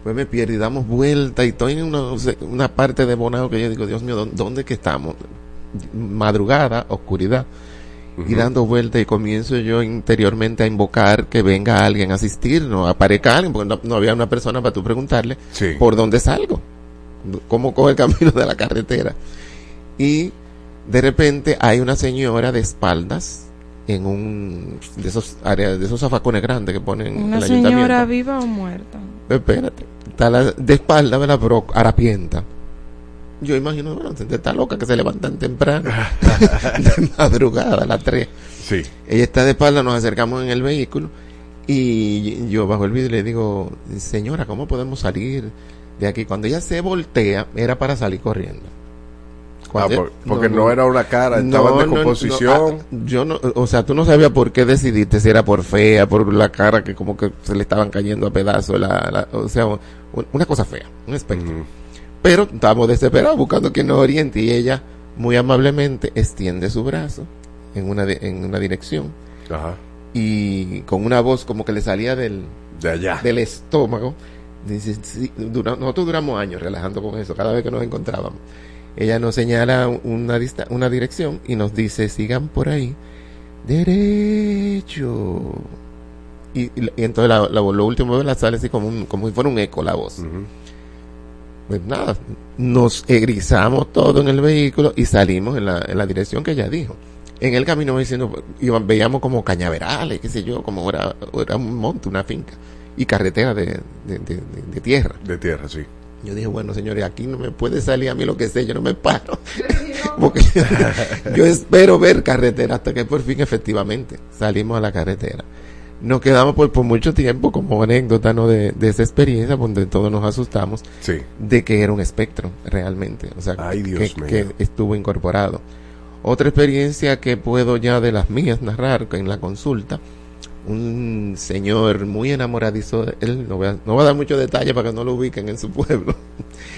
pues me pierdo y damos vuelta y estoy en una, una parte de Bonao que yo digo, Dios mío, ¿dó- ¿dónde que estamos? Madrugada, oscuridad, y dando vuelta y comienzo yo interiormente a invocar que venga alguien a asistirnos, aparezca alguien, porque no, no había una persona para tú preguntarle Sí. por dónde salgo, cómo coge el (laughs) camino de la carretera. Y de repente hay una señora de espaldas en un de esos áreas, de esos zafacones grandes que ponen en Una el señora ayuntamiento. viva o muerta. Espérate, está la- de espalda, ¿verdad? Pero harapienta. Yo imagino, bueno, está loca que se levantan temprano, (laughs) de madrugada, a las 3. Sí. Ella está de espalda, nos acercamos en el vehículo y yo bajo el vidrio le digo, señora, ¿cómo podemos salir de aquí? Cuando ella se voltea, era para salir corriendo. Ah, por- porque no, era una cara, estaba en no, decomposición. no, ah, yo no, o sea, tú no sabías por qué decidiste si era por fea, por la cara que como que se le estaban cayendo a pedazos, la, la- o sea, un- una cosa fea, un espectro. Pero estábamos desesperados buscando quien nos oriente y ella muy amablemente extiende su brazo en una, di- en una dirección Ajá. y con una voz como que le salía del, De allá. del estómago. Dice, sí, dura- nosotros duramos años relajando con eso, cada vez que nos encontrábamos. Ella nos señala una, una dirección y nos dice, sigan por ahí, derecho. Y, y- y entonces la, la- lo último de la sale así como, un, como si fuera un eco la voz. Pues nada, nos egrizamos todo en el vehículo y salimos en la, en la dirección que ella dijo. En el camino diciendo, iban- veíamos como cañaverales, qué sé yo, como era, era un monte, una finca, y carretera de- de- de tierra. De tierra, sí. Yo dije, bueno, señores, aquí no me puede salir a mí lo que sé, yo no me paro. (laughs) (laughs) Porque yo espero ver carretera hasta que por fin efectivamente salimos a la carretera. Nos quedamos por, por mucho tiempo como anécdota ¿no? de, de esa experiencia donde todos nos asustamos Sí. de que era un espectro realmente, o sea, Ay, Dios que, que estuvo incorporado. Otra experiencia que puedo ya de las mías narrar que en la consulta, un señor muy enamoradizo, de él no voy, a, no voy a dar muchos detalles para que no lo ubiquen en su pueblo. (laughs)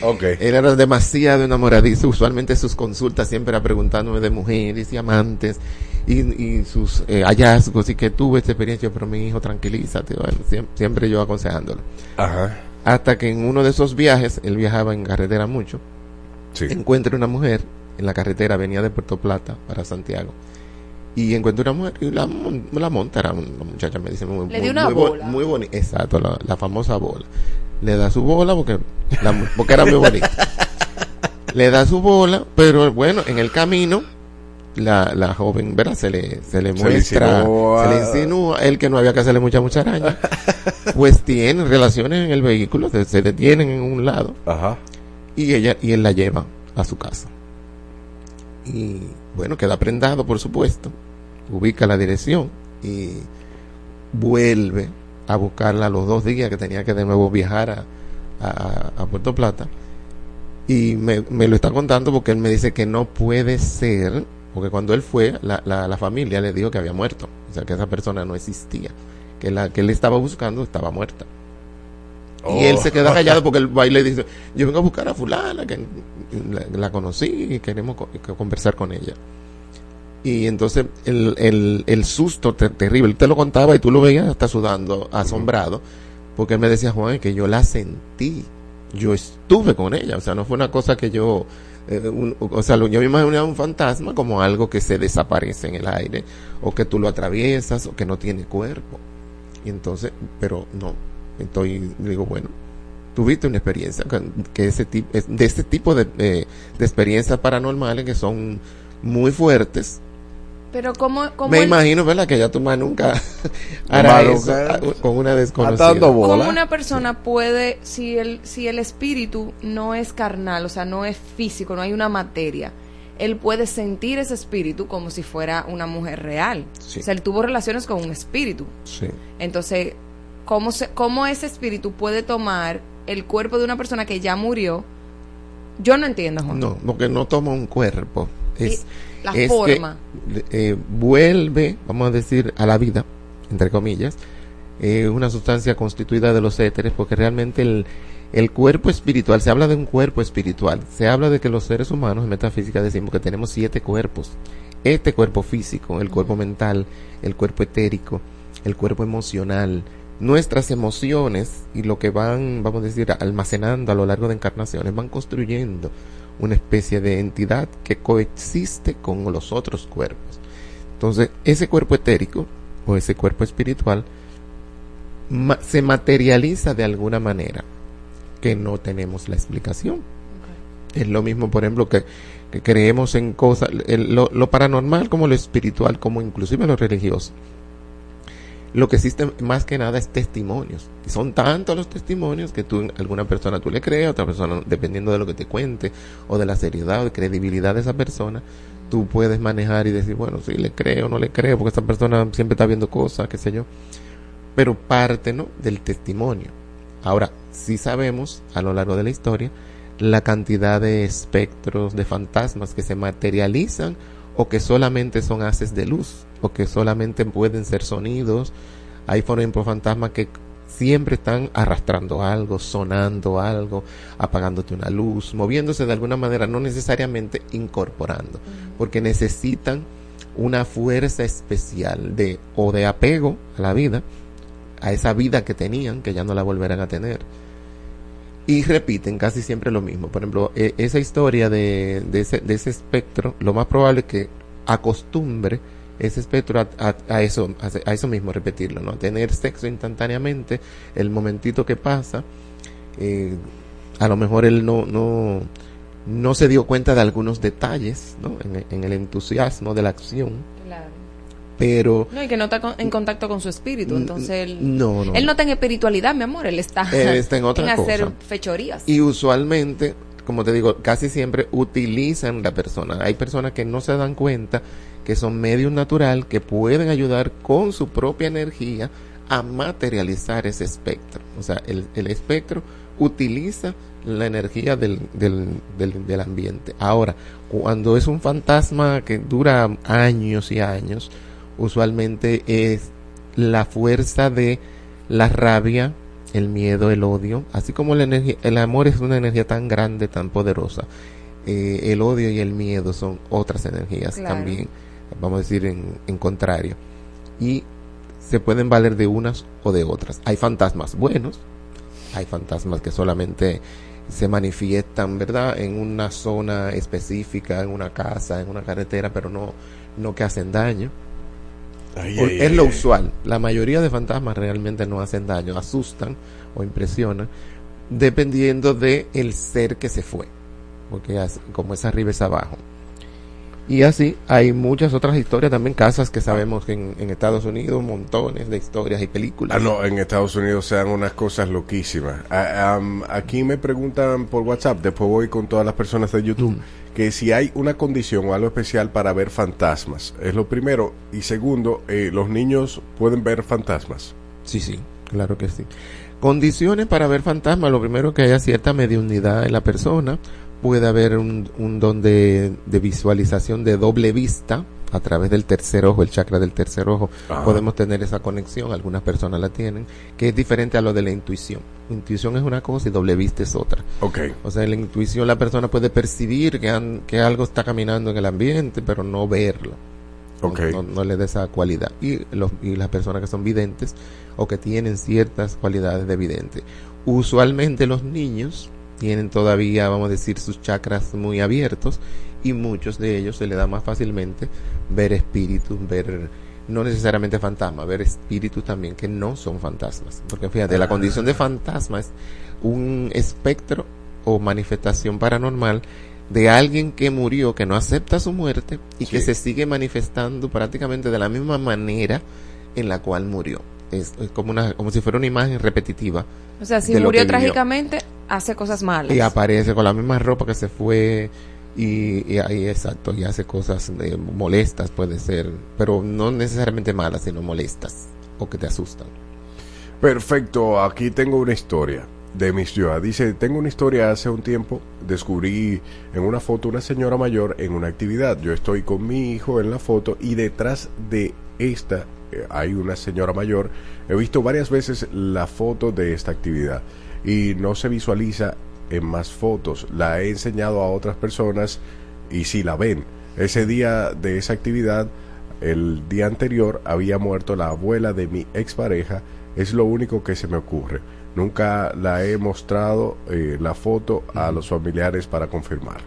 Ok. Él era demasiado enamoradizo, usualmente sus consultas siempre era preguntándome de mujeres y amantes y, y sus eh, hallazgos y que tuve esta experiencia, pero mi hijo tranquilízate, bueno, siempre, siempre yo aconsejándolo. Ajá. Hasta que en uno de esos viajes, él viajaba en carretera mucho, Sí. encuentra una mujer en la carretera, venía de Puerto Plata para Santiago. Y encuentra una mujer y la, la monta, era una muchacha, me dice, muy, Le muy, una muy bo- bola. muy bonita. Exacto, la, la famosa bola. Le da su bola porque, la porque era muy bonita. (laughs) Le da su bola, pero bueno, en el camino, la, la joven, ¿verdad? Se le, se le Se le muestra, insinúa. se le insinúa, él que no había que hacerle mucha mucharaña. (laughs) pues tienen relaciones en el vehículo, se, se detienen en un lado Ajá. y ella y él la lleva a su casa y bueno queda prendado por supuesto ubica la dirección y vuelve a buscarla los dos días que tenía que de nuevo viajar a, a, a Puerto Plata y me, me lo está contando porque él me dice que no puede ser, porque cuando él fue, la, la, la familia le dijo que había muerto, o sea, que esa persona no existía, que la que él estaba buscando estaba muerta. Y él se queda callado (laughs) porque el baile dice, yo vengo a buscar a fulana, que la, la conocí y queremos co- que conversar con ella. Y entonces el, el, el susto te- terrible, él te lo contaba y tú lo veías hasta sudando, asombrado, porque él me decía, Juan, que yo la sentí, yo estuve con ella, o sea, no fue una cosa que yo, eh, un- o sea, yo me imaginaba un fantasma como algo que se desaparece en el aire, o que tú lo atraviesas, o que no tiene cuerpo. Y entonces, pero no, estoy, digo, bueno, tuviste una experiencia que, ese tipo, de este tipo de, eh, de experiencias paranormales que son muy fuertes. Pero como, como Me el- imagino, ¿verdad? Que ya tu más nunca (laughs) hará eso ah, con una desconocida. Bola. ¿Cómo una persona puede, si el, si el espíritu no es carnal, o sea, no es físico, no hay una materia, él puede sentir ese espíritu como si fuera una mujer real? Sí. O sea, él tuvo relaciones con un espíritu. Sí. Entonces, ¿cómo, se, ¿cómo ese espíritu puede tomar el cuerpo de una persona que ya murió? Yo no entiendo, Juan. No, porque no toma un cuerpo. Es, la es forma. que, eh, vuelve, vamos a decir, a la vida, entre comillas, eh, una sustancia constituida de los éteres, porque realmente el, el cuerpo espiritual, se habla de un cuerpo espiritual, se habla de que los seres humanos en metafísica decimos que tenemos siete cuerpos. Este cuerpo físico, el cuerpo mental, el cuerpo etérico, el cuerpo emocional, nuestras emociones y lo que van, vamos a decir, almacenando a lo largo de encarnaciones, van construyendo una especie de entidad que coexiste con los otros cuerpos. Entonces, ese cuerpo etérico o ese cuerpo espiritual ma- se materializa de alguna manera que no tenemos la explicación. Es lo mismo, por ejemplo, que, que creemos en cosas, el- lo, lo paranormal como lo espiritual, como inclusive lo religioso. Lo que existe más que nada es testimonios. Y son tantos los testimonios que tú, alguna persona tú le crees, otra persona, dependiendo de lo que te cuente, o de la seriedad o de credibilidad de esa persona, tú puedes manejar y decir, bueno, sí, le creo, no le creo, porque esta persona siempre está viendo cosas, qué sé yo. Pero parte, ¿no? Del testimonio. Ahora, sí sabemos, a lo largo de la historia, la cantidad de espectros, de fantasmas que se materializan o que solamente son haces de luz o que solamente pueden ser sonidos. Hay, por ejemplo, fantasmas que siempre están arrastrando algo, sonando algo, apagándote una luz, moviéndose de alguna manera, no necesariamente incorporando, porque necesitan una fuerza especial de o de apego a la vida, a esa vida que tenían, que ya no la volverán a tener. Y repiten casi siempre lo mismo. Por ejemplo, e- esa historia de, de, ese, de ese espectro, lo más probable es que acostumbre ese espectro a, eso, a, a eso mismo, repetirlo, ¿no? Tener sexo instantáneamente, el momentito que pasa, eh, a lo mejor él no, no, no se dio cuenta de algunos detalles, ¿no? En, el entusiasmo de la acción. Pero No, y que no está con- en contacto con su espíritu, entonces él... no, no. Él no está en espiritualidad, mi amor, él está, (laughs) en otra hacer cosa. fechorías. Y usualmente, como te digo, casi siempre utilizan la persona. Hay personas que no se dan cuenta que son medios natural que pueden ayudar con su propia energía a materializar ese espectro. O sea, el, el espectro utiliza la energía del, del, del, del ambiente. Ahora, cuando es un fantasma que dura años y años, usualmente es la fuerza de la rabia, el miedo, el odio, así como la energía, el amor es una energía tan grande, tan poderosa, eh, el odio y el miedo son otras energías Claro. también, vamos a decir en, en contrario, y se pueden valer de unas o de otras. Hay fantasmas buenos, hay fantasmas que solamente se manifiestan, ¿verdad? En una zona específica, en una casa, en una carretera, pero no, no que hacen daño. Ay, Por- ay, es lo ay. usual. La mayoría de fantasmas realmente no hacen daño, asustan o impresionan, dependiendo de el ser que se fue, porque como es arriba es abajo. Y así hay muchas otras historias, también casas que sabemos que en, en Estados Unidos, montones de historias y películas. Ah, no, en Estados Unidos se dan unas cosas loquísimas. Ah, aquí me preguntan por WhatsApp, después voy con todas las personas de YouTube, que si hay una condición o algo especial para ver fantasmas. Es lo primero. Y segundo, eh, los niños pueden ver fantasmas. Sí, sí, claro que sí. Condiciones para ver fantasmas, lo primero que haya cierta mediunidad en la persona, puede haber un, don de visualización de doble vista a través del tercer ojo, el chakra del tercer ojo, Ajá. podemos tener esa conexión, algunas personas la tienen, que es diferente a lo de la intuición. Intuición es una cosa y doble vista es otra. Ok. O sea, en la intuición la persona puede percibir que, han- que algo está caminando en el ambiente, pero no verlo. Ok. No, no le da esa cualidad. Y, los, y las personas que son videntes o que tienen ciertas cualidades de vidente. Usualmente los niños tienen todavía, vamos a decir, sus chakras muy abiertos y muchos de ellos se les da más fácilmente ver espíritus, ver no necesariamente fantasmas, ver espíritus también que no son fantasmas. Porque fíjate, la condición de fantasma es un espectro o manifestación paranormal de alguien que murió, que no acepta su muerte y que se sigue manifestando prácticamente de la misma manera en la cual murió. Es, es como una como si fuera una imagen repetitiva O sea, si murió trágicamente, hace cosas malas. y aparece con la misma ropa que se fue y, y ahí exacto y hace cosas eh, molestas puede ser pero no necesariamente malas sino molestas o que te asustan Perfecto, aquí tengo una historia de mi ciudad. Dice, tengo una historia hace un tiempo, descubrí en una foto una señora mayor en una actividad. Yo estoy con mi hijo en la foto y detrás de esta eh, hay una señora mayor. He visto varias veces la foto de esta actividad y no se visualiza en más fotos. La he enseñado a otras personas y si la ven. Ese día de esa actividad, el día anterior, había muerto la abuela de mi expareja. Es lo único que se me ocurre. Nunca la he mostrado eh, la foto a los familiares para confirmar.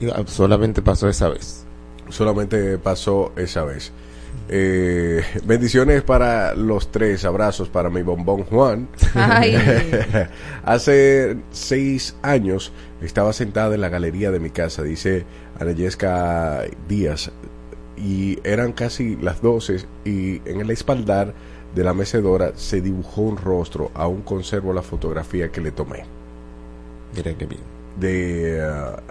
Y, solamente pasó esa vez Solamente pasó esa vez. Eh, bendiciones para los tres, abrazos para mi bombón Juan. Ay. (laughs) Hace seis años estaba sentada en la galería de mi casa, dice Anayesca Díaz, y eran casi las 12 y en el espaldar de la mecedora se dibujó un rostro, aún conservo la fotografía que le tomé. mira qué bien De... ah,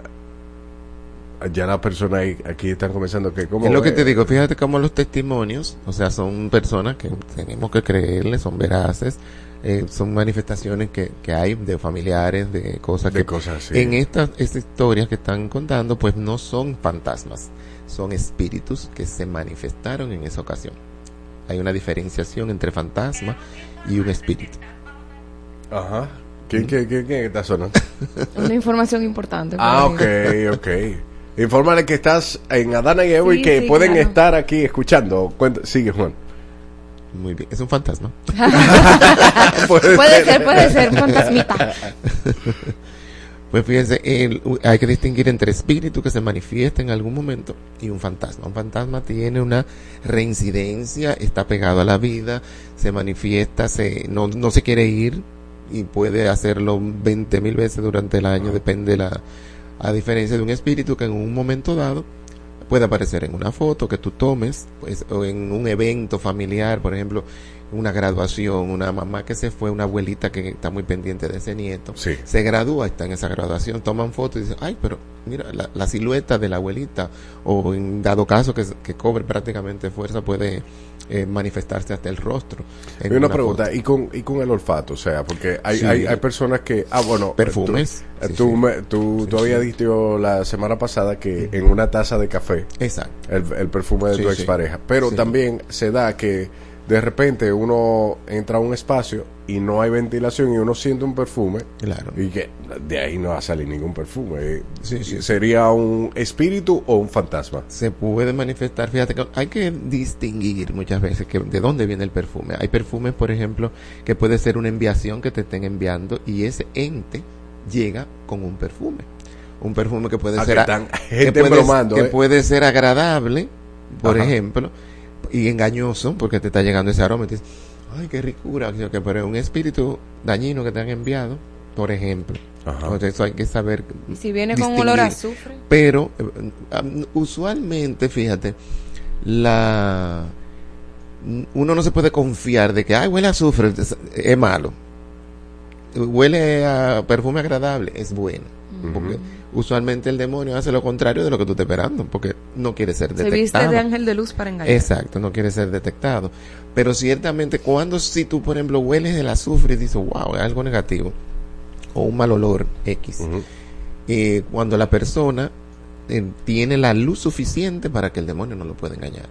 ya la persona ahí- aquí están comenzando que como es lo que te digo fíjate cómo los testimonios o sea son personas que tenemos que creerles son veraces eh, son manifestaciones que, que hay de familiares de cosas De que cosas en estas, estas historias que están contando pues no son fantasmas son espíritus que se manifestaron en esa ocasión hay una diferenciación entre fantasma y un espíritu Ajá. ¿Quién, quién, quién, quién está sonando? (laughs) Una información importante. Ah, ok, ok. Infórmale que estás en Adana y Evo y que sí, pueden claro. estar aquí escuchando. Cuenta- sigue, Juan. muy bien es un fantasma (laughs) Puede Puede ser. ser, puede ser, un fantasmita. (laughs) Pues fíjense, el- hay que distinguir entre espíritu que se manifiesta en algún momento y un fantasma. Un fantasma tiene una reincidencia, está pegado a la vida, se manifiesta, se, no, no se quiere ir y puede hacerlo 20 mil veces durante el año, depende la, a diferencia de un espíritu que en un momento dado puede aparecer en una foto que tú tomes, pues, o en un evento familiar, por ejemplo, una graduación, una mamá que se fue, una abuelita que está muy pendiente de ese nieto, Sí. se gradúa, está en esa graduación, toman fotos y dicen, ay, pero mira, la, la silueta de la abuelita, o en dado caso que, que cobre prácticamente fuerza, puede eh, manifestarse hasta el rostro. en Y una una pregunta, foto. ¿y con, y con el olfato? O sea, porque hay, Sí. hay, hay personas que... Ah, bueno. Perfumes. Tú, Sí, tú, me- tú, tú habías dicho la semana pasada que en una taza de café Exacto. el, el perfume de tu expareja. Pero también se da que de repente uno entra a un espacio y no hay ventilación y uno siente un perfume Claro. y que de ahí no va a salir ningún perfume. Sí, sí. ¿Sería un espíritu o un fantasma? se puede manifestar, fíjate que hay que distinguir muchas veces que de dónde viene el perfume. Hay perfumes, por ejemplo, que puede ser una enviación que te estén enviando y ese ente llega con un perfume. Un perfume que puede Ah, ser que que gente puede- bromando, que ¿eh? puede ser agradable, por Ajá. ejemplo, y engañoso porque te está llegando ese aroma y te dices, ay, qué ricura, que pero es un espíritu dañino que te han enviado, por ejemplo. Ajá. Entonces eso hay que saber Y si viene con olor a azufre. pero eh, um, usualmente fíjate la uno no se puede confiar de que ay huele a azufre es, es malo huele a perfume agradable es bueno porque Usualmente el demonio hace lo contrario de lo que tú estás esperando, porque no quiere ser Se detectado. viste de ángel de luz para engañar. Exacto, no quiere ser detectado. Pero ciertamente cuando si tú, por ejemplo, hueles el azufre y dices, wow, es algo negativo, o un mal olor X, eh, cuando la persona eh, tiene la luz suficiente para que el demonio no lo pueda engañar.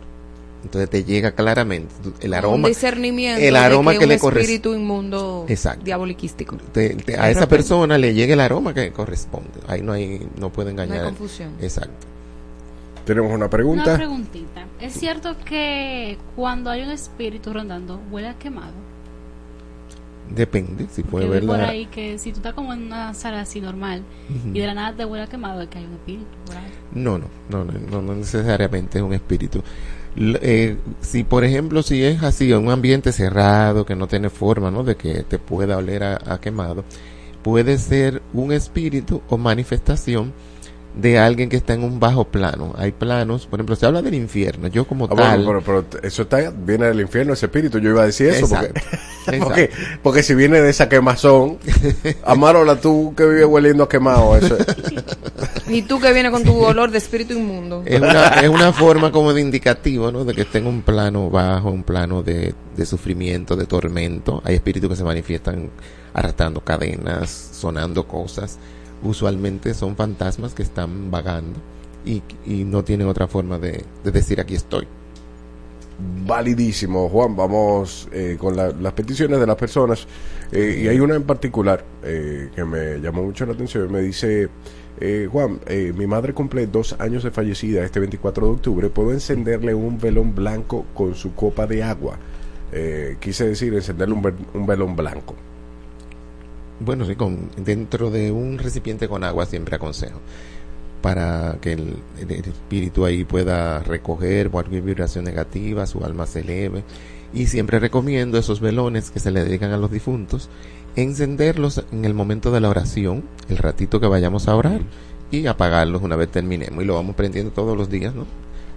Entonces te llega claramente el un aroma, discernimiento el aroma de que, un le corresponde. espíritu inmundo Exacto. diaboliquístico. te- te- a esa persona le llega el aroma que corresponde. Ahí no hay, no puede No engañar. hay confusión. Exacto. Tenemos una Una pregunta. preguntita. ¿Es cierto que cuando hay un espíritu rondando huele a quemado? Depende, si puede Porque vi ver por ahí que si tú estás como en una sala así normal y de la nada te huele a quemado es que hay un espíritu. No, no, no, no, no, no necesariamente es un espíritu. Eh, si por ejemplo si es así en un ambiente cerrado que no tiene forma, ¿no? De que te pueda oler a quemado, puede ser un espíritu o manifestación de alguien que está en un bajo plano. Hay planos, por ejemplo, se habla del infierno. Yo como Ah, bueno, tal, pero, pero t- eso está, viene del infierno, ese espíritu. Yo iba a decir eso. Porque, Exacto, (laughs) porque, exacto. porque si viene de esa quemazón, (laughs) Amarola, tú que vives hueliendo a quemado, eso. (laughs) Y tú que vienes con tu olor de espíritu inmundo. es una, es una forma como de indicativo, ¿no? De que esté en un plano bajo, un plano de, de sufrimiento, de tormento. Hay espíritus que se manifiestan arrastrando cadenas, sonando cosas. Usualmente son fantasmas que están vagando y, y no tienen otra forma de, de decir aquí estoy. Validísimo, Juan. Vamos eh, con la- las peticiones de las personas. Eh, y hay una en particular eh, que me llamó mucho la atención. Me dice, eh, Juan, eh, mi madre cumple dos años de fallecida este 24 de octubre. ¿Puedo encenderle un velón blanco con su copa de agua? Quise decir, encenderle un, un velón blanco. Bueno, sí, dentro de un recipiente con agua siempre aconsejo para que el, el espíritu ahí pueda recoger cualquier vibración negativa, su alma se eleve. Y siempre recomiendo esos velones que se le dedican a los difuntos, encenderlos en el momento de la oración, el ratito que vayamos a orar, y apagarlos una vez terminemos. Y lo vamos prendiendo todos los días, ¿no?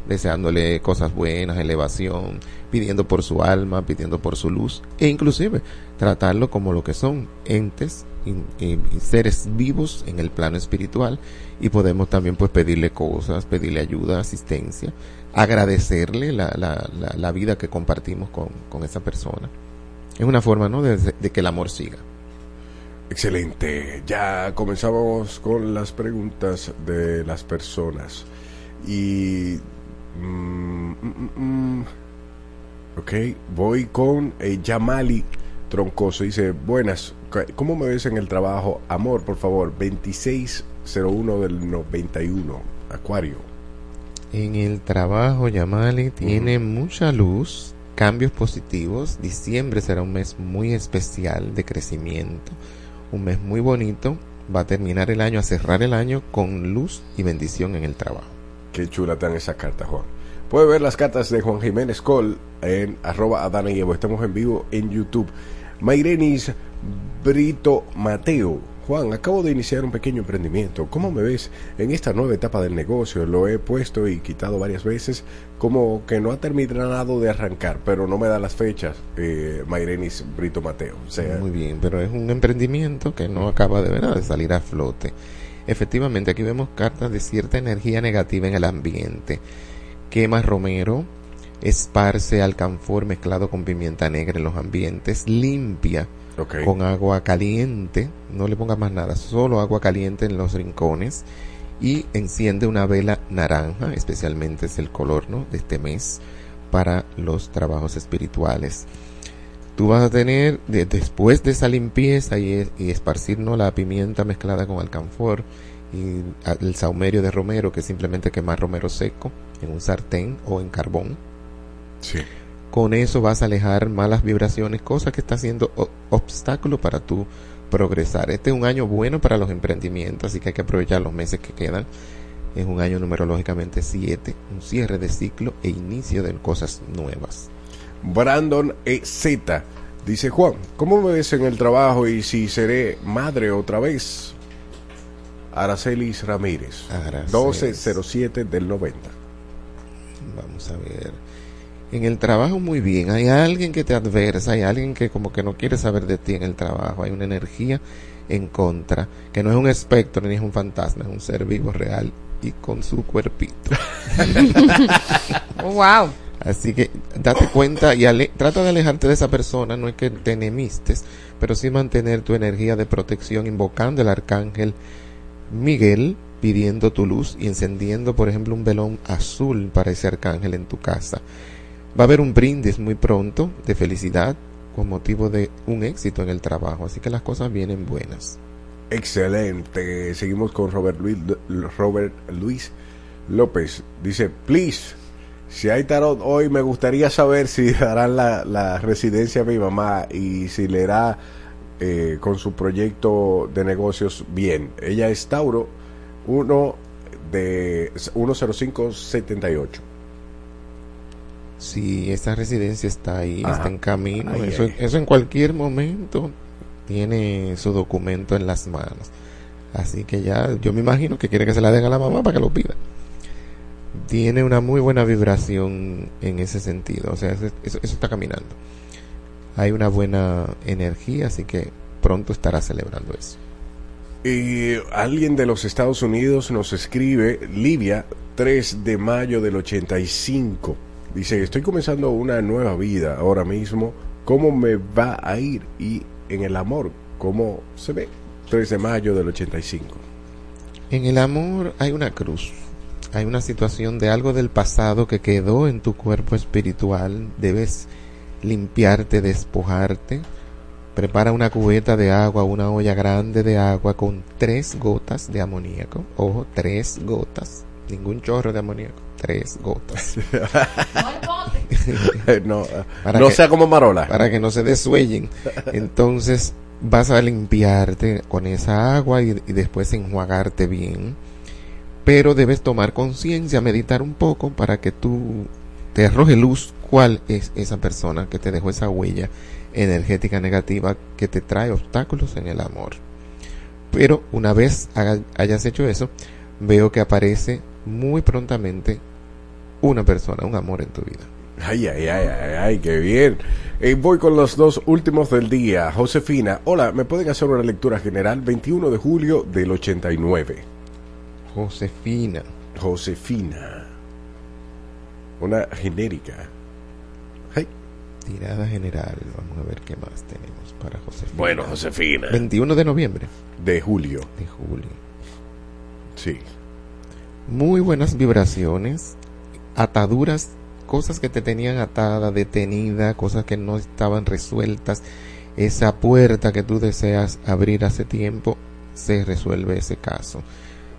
Deseándole cosas buenas, elevación, pidiendo por su alma, pidiendo por su luz, e inclusive tratarlo como lo que son entes y, seres vivos en el plano espiritual y podemos también pues pedirle cosas, pedirle ayuda, asistencia, agradecerle la, la, la, la vida que compartimos con, con esa persona. Es una forma ¿no? de que el amor siga. Excelente. Ya comenzamos con las preguntas de las personas. Y... mm, mm, mm, ok, voy con eh, Yamali Troncoso. Dice, buenas, ¿cómo me ves en el trabajo? Amor, por favor, 2601 del 91, Acuario. En el trabajo, Yamali tiene mucha luz, cambios positivos. Diciembre será un mes muy especial de crecimiento, un mes muy bonito. Va a terminar el año, a cerrar el año con luz y bendición en el trabajo. Qué chula están esas cartas, Juan. Puede ver las cartas de Juan Jiménez Col en arroba Adana y. Estamos en vivo en YouTube. Mairenis Brito Mateo. Juan, acabo de iniciar un pequeño emprendimiento. ¿Cómo me ves en esta nueva etapa del negocio? Lo he puesto y quitado varias veces, como que no ha terminado de arrancar, pero no me da las fechas, eh, Mairenis Brito Mateo. Sea, Muy bien, pero es un emprendimiento que no acaba de de salir a flote. Efectivamente, aquí vemos cartas de cierta energía negativa en el ambiente. Quema romero, esparce alcanfor mezclado con pimienta negra en los ambientes, limpia con agua caliente, no le pongas más nada, solo agua caliente en los rincones y enciende una vela naranja, especialmente es el color ¿no? de este mes para los trabajos espirituales. Tú vas a tener, de- después de esa limpieza y, y la pimienta mezclada con alcanfor y el saumerio de romero, que es simplemente quemar romero seco en un sartén o en carbón. sí. Con eso vas a alejar malas vibraciones, cosa que está siendo obstáculo para tu progresar. Este es un año bueno para los emprendimientos, así que hay que aprovechar los meses que quedan. Es un año numerológicamente 7, un cierre de ciclo e inicio de cosas nuevas. Brandon EZ dice Juan, ¿cómo me ves en el trabajo y si seré madre otra vez? Aracelis Ramírez, Aracelis. 1207 del 90. Vamos a ver. En el trabajo muy bien, hay alguien que te adversa, hay alguien que como que no quiere saber de ti en el trabajo, hay una energía en contra, que no es un espectro ni es un fantasma, es un ser vivo real y con su cuerpito. (laughs) (laughs) Wow. Así que date cuenta y ale- trata de alejarte de esa persona, no es que te enemistes, pero sí mantener tu energía de protección invocando el arcángel Miguel, pidiendo tu luz y encendiendo, por ejemplo, un velón azul para ese arcángel en tu casa. Va a haber un brindis muy pronto de felicidad con motivo de un éxito en el trabajo, así que las cosas vienen buenas. Excelente. Seguimos con Robert Luis, Robert Luis López. Dice, please, si hay tarot hoy, me gustaría saber si (laughs) darán la, la residencia a mi mamá y si le irá eh, con su proyecto de negocios bien. Ella es Tauro, uno de 10578. Si esa residencia está ahí, Ajá. está en camino, Ay, eso, ay. eso en cualquier momento tiene su documento en las manos. Así que ya, yo me imagino que quiere que se la den a la mamá para que lo pida. Tiene una muy buena vibración en ese sentido, o sea, eso, está caminando. Hay una buena energía, así que pronto estará celebrando eso. Y alguien de los Estados Unidos nos escribe, Livia, 3 de mayo del 85. Dice, estoy comenzando una nueva vida ahora mismo. ¿Cómo me va a ir? Y en el amor, ¿cómo se ve? 3 de mayo del 85. En el amor hay una cruz, hay una situación de algo del pasado que quedó en tu cuerpo espiritual, debes limpiarte, despojarte. Prepara una cubeta de agua, una olla grande de agua con tres gotas de amoníaco. Ojo, tres gotas. Ningún chorro de amoníaco. Tres gotas. (laughs) no, Para no que- sea como Marola. Para que no se desuellen. Entonces vas a limpiarte con esa agua y, y después enjuagarte bien. Pero debes tomar conciencia, meditar un poco para que tú te arroje luz cuál es esa persona que te dejó esa huella energética negativa que te trae obstáculos en el amor. Pero una vez hayas hecho eso, veo que aparece muy prontamente una persona, un amor en tu vida. Ay, ay, ay, ay, ay, qué bien. Eh, voy con los dos últimos del día. Josefina, hola, ¿me pueden hacer una lectura general? 21 de julio del 89. Josefina. Josefina. Una genérica. Ay. Tirada general. Vamos a ver qué más tenemos para Josefina. Bueno, Josefina. 21 de noviembre. De julio. De julio. Sí. Muy buenas vibraciones. Ataduras. Cosas que te tenían atada, detenida, cosas que no estaban resueltas. Esa puerta que tú deseas abrir hace tiempo, se resuelve ese caso.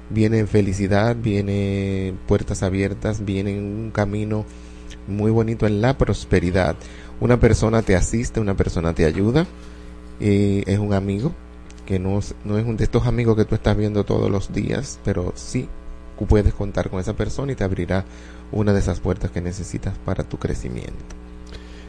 Viene felicidad, viene puertas abiertas, viene un camino muy bonito en la prosperidad. Una persona te asiste, una persona te ayuda, eh, es un amigo, que no, no es un de estos amigos que tú estás viendo todos los días, pero sí puedes contar con esa persona y te abrirá una de esas puertas que necesitas para tu crecimiento.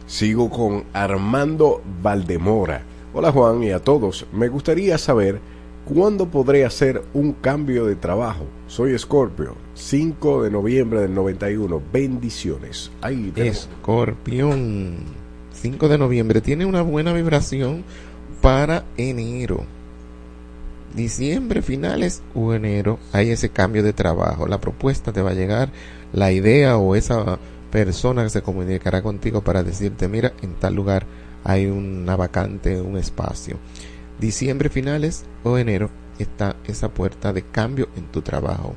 Sigo con Armando Valdemora. Hola Juan y a todos. Me gustaría saber cuándo podré hacer un cambio de trabajo. Soy Scorpio. 5 de noviembre del 91. Bendiciones. Ahí. Escorpión, 5 de noviembre, tiene una buena vibración para enero. Diciembre, finales o enero, hay ese cambio de trabajo. La propuesta te va a llegar, la idea o esa persona que se comunicará contigo para decirte, mira, en tal lugar hay una vacante, un espacio. Diciembre, finales o enero, está esa puerta de cambio en tu trabajo.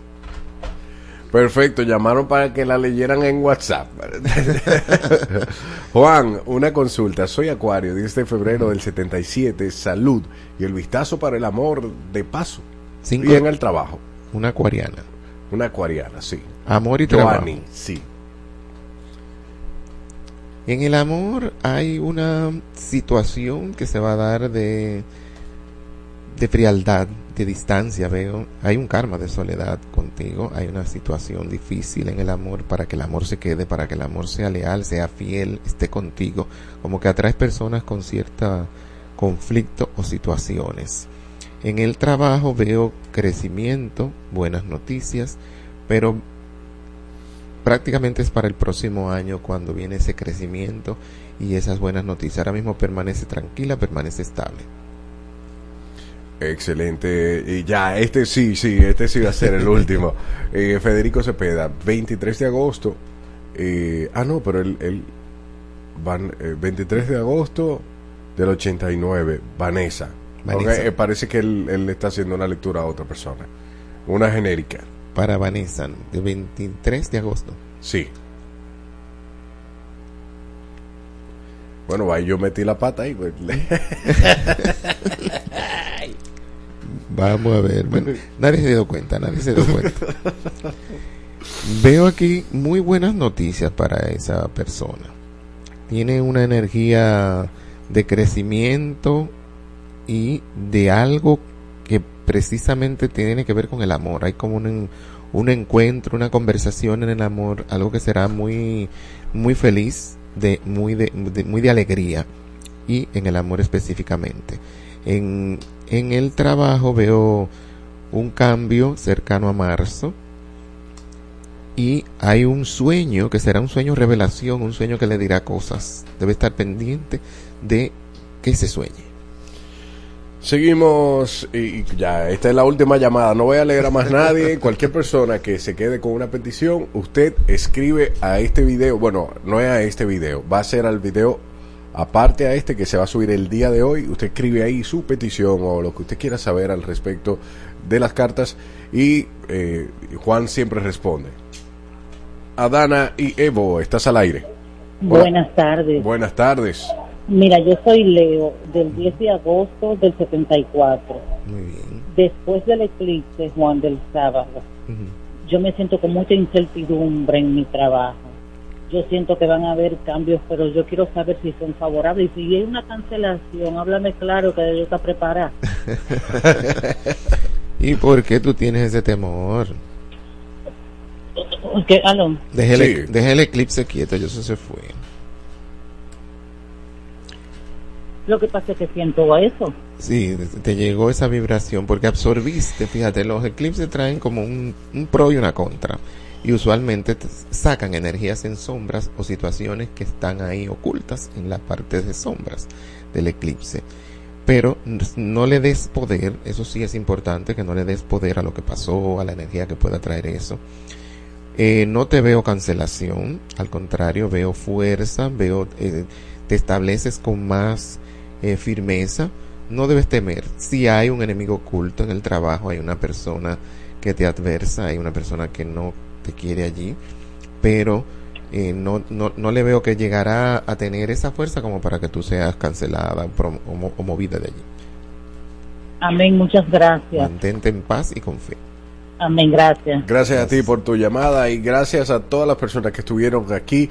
Perfecto, llamaron para que la leyeran en WhatsApp. (laughs) Juan, una consulta. Soy Acuario, 10 de febrero del 77. Salud y el vistazo para el amor de paso. Cinco- Y en el trabajo. Una acuariana. Una acuariana, sí. Amor y trabajo. Joanny, sí. En el amor hay una situación que se va a dar de, de frialdad, de distancia, veo. Hay un karma de soledad contigo, hay una situación difícil en el amor para que el amor se quede, para que el amor sea leal, sea fiel, esté contigo. Como que atraes personas con cierta conflicto o situaciones. En el trabajo veo crecimiento, buenas noticias, pero prácticamente es para el próximo año cuando viene ese crecimiento y esas buenas noticias. Ahora mismo permanece tranquila, permanece estable. Excelente. Y ya, este sí, sí, este sí va a ser el último. (laughs) Eh, Federico Cepeda, 23 de agosto. eh, ah, no, pero el, el van, eh, 23 de agosto del 89, Vanessa. Vanessa. Eh, parece que él, él le está haciendo una lectura a otra persona. Una genérica. Para Vanessa, de 23 de agosto. Sí. Bueno, ahí yo metí la pata ahí. pues. (laughs) (laughs) Vamos a ver. Bueno, (laughs) nadie se dio cuenta, nadie se dio cuenta. Veo aquí muy buenas noticias para esa persona. Tiene una energía de crecimiento y de algo que precisamente tiene que ver con el amor. Hay como un, un encuentro, una conversación en el amor, algo que será muy, muy feliz, de, muy, de, de- muy de alegría y en el amor específicamente. En, en el trabajo veo un cambio cercano a marzo y hay un sueño que será un sueño revelación, un sueño que le dirá cosas. Debe estar pendiente de que se sueñe. Seguimos y ya, esta es la última llamada. No voy a leer a más nadie. (laughs) Cualquier persona que se quede con una petición, usted escribe a este video. Bueno, no es a este video, va a ser al video aparte a este que se va a subir el día de hoy. Usted escribe ahí su petición o lo que usted quiera saber al respecto de las cartas y eh, Juan siempre responde. Adana y Evo, estás al aire. Hola. Buenas tardes. Buenas tardes. Mira, yo soy Leo, del 10 de agosto del 74. Muy bien. Después del eclipse, Juan, del sábado, yo me siento con mucha incertidumbre en mi trabajo. Yo siento que van a haber cambios, pero yo quiero saber si son favorables. Y si hay una cancelación, háblame claro que yo está preparada. (laughs) ¿Y por qué tú tienes ese temor? ¿Qué? Deje, Sí. el, deje el eclipse quieto, yo se fue. Lo que pasa es que siento eso. Sí, te llegó esa vibración porque absorbiste, fíjate, los eclipses traen como un, un pro y una contra. Y usualmente te sacan energías en sombras o situaciones que están ahí ocultas en la parte de sombras del eclipse. Pero no le des poder, eso sí es importante, que no le des poder a lo que pasó, a la energía que pueda traer eso. Eh, no te veo cancelación, al contrario, veo fuerza, veo, eh, te estableces con más eh, firmeza, no debes temer. Si hay un enemigo oculto en el trabajo, hay una persona que te adversa, hay una persona que no te quiere allí, pero eh, no, no, no le veo que llegará a tener esa fuerza como para que tú seas cancelada o, mo- o movida de allí. Amén, muchas gracias. Mantente en paz y con fe. Amén, gracias. Gracias a ti por tu llamada y gracias a todas las personas que estuvieron aquí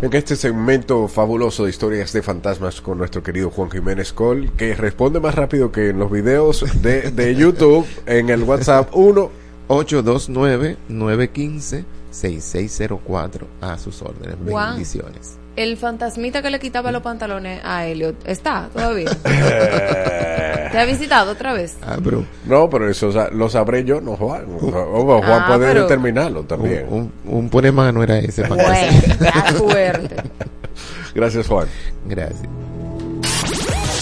en este segmento fabuloso de historias de fantasmas con nuestro querido Juan Jiménez Col, que responde más rápido que en los videos de, de YouTube en el WhatsApp 1. 829-915-6604 a sus órdenes. Bendiciones. El fantasmita que le quitaba los pantalones a Elliot está todavía. (laughs) ¿Te ha visitado otra vez? Ah, pero No, pero eso lo sabré yo, no Juan. O- o Juan Ah, puede pero- determinarlo también. un, un, un pone mano era ese. Bueno, fuerte. Gracias Juan. Gracias.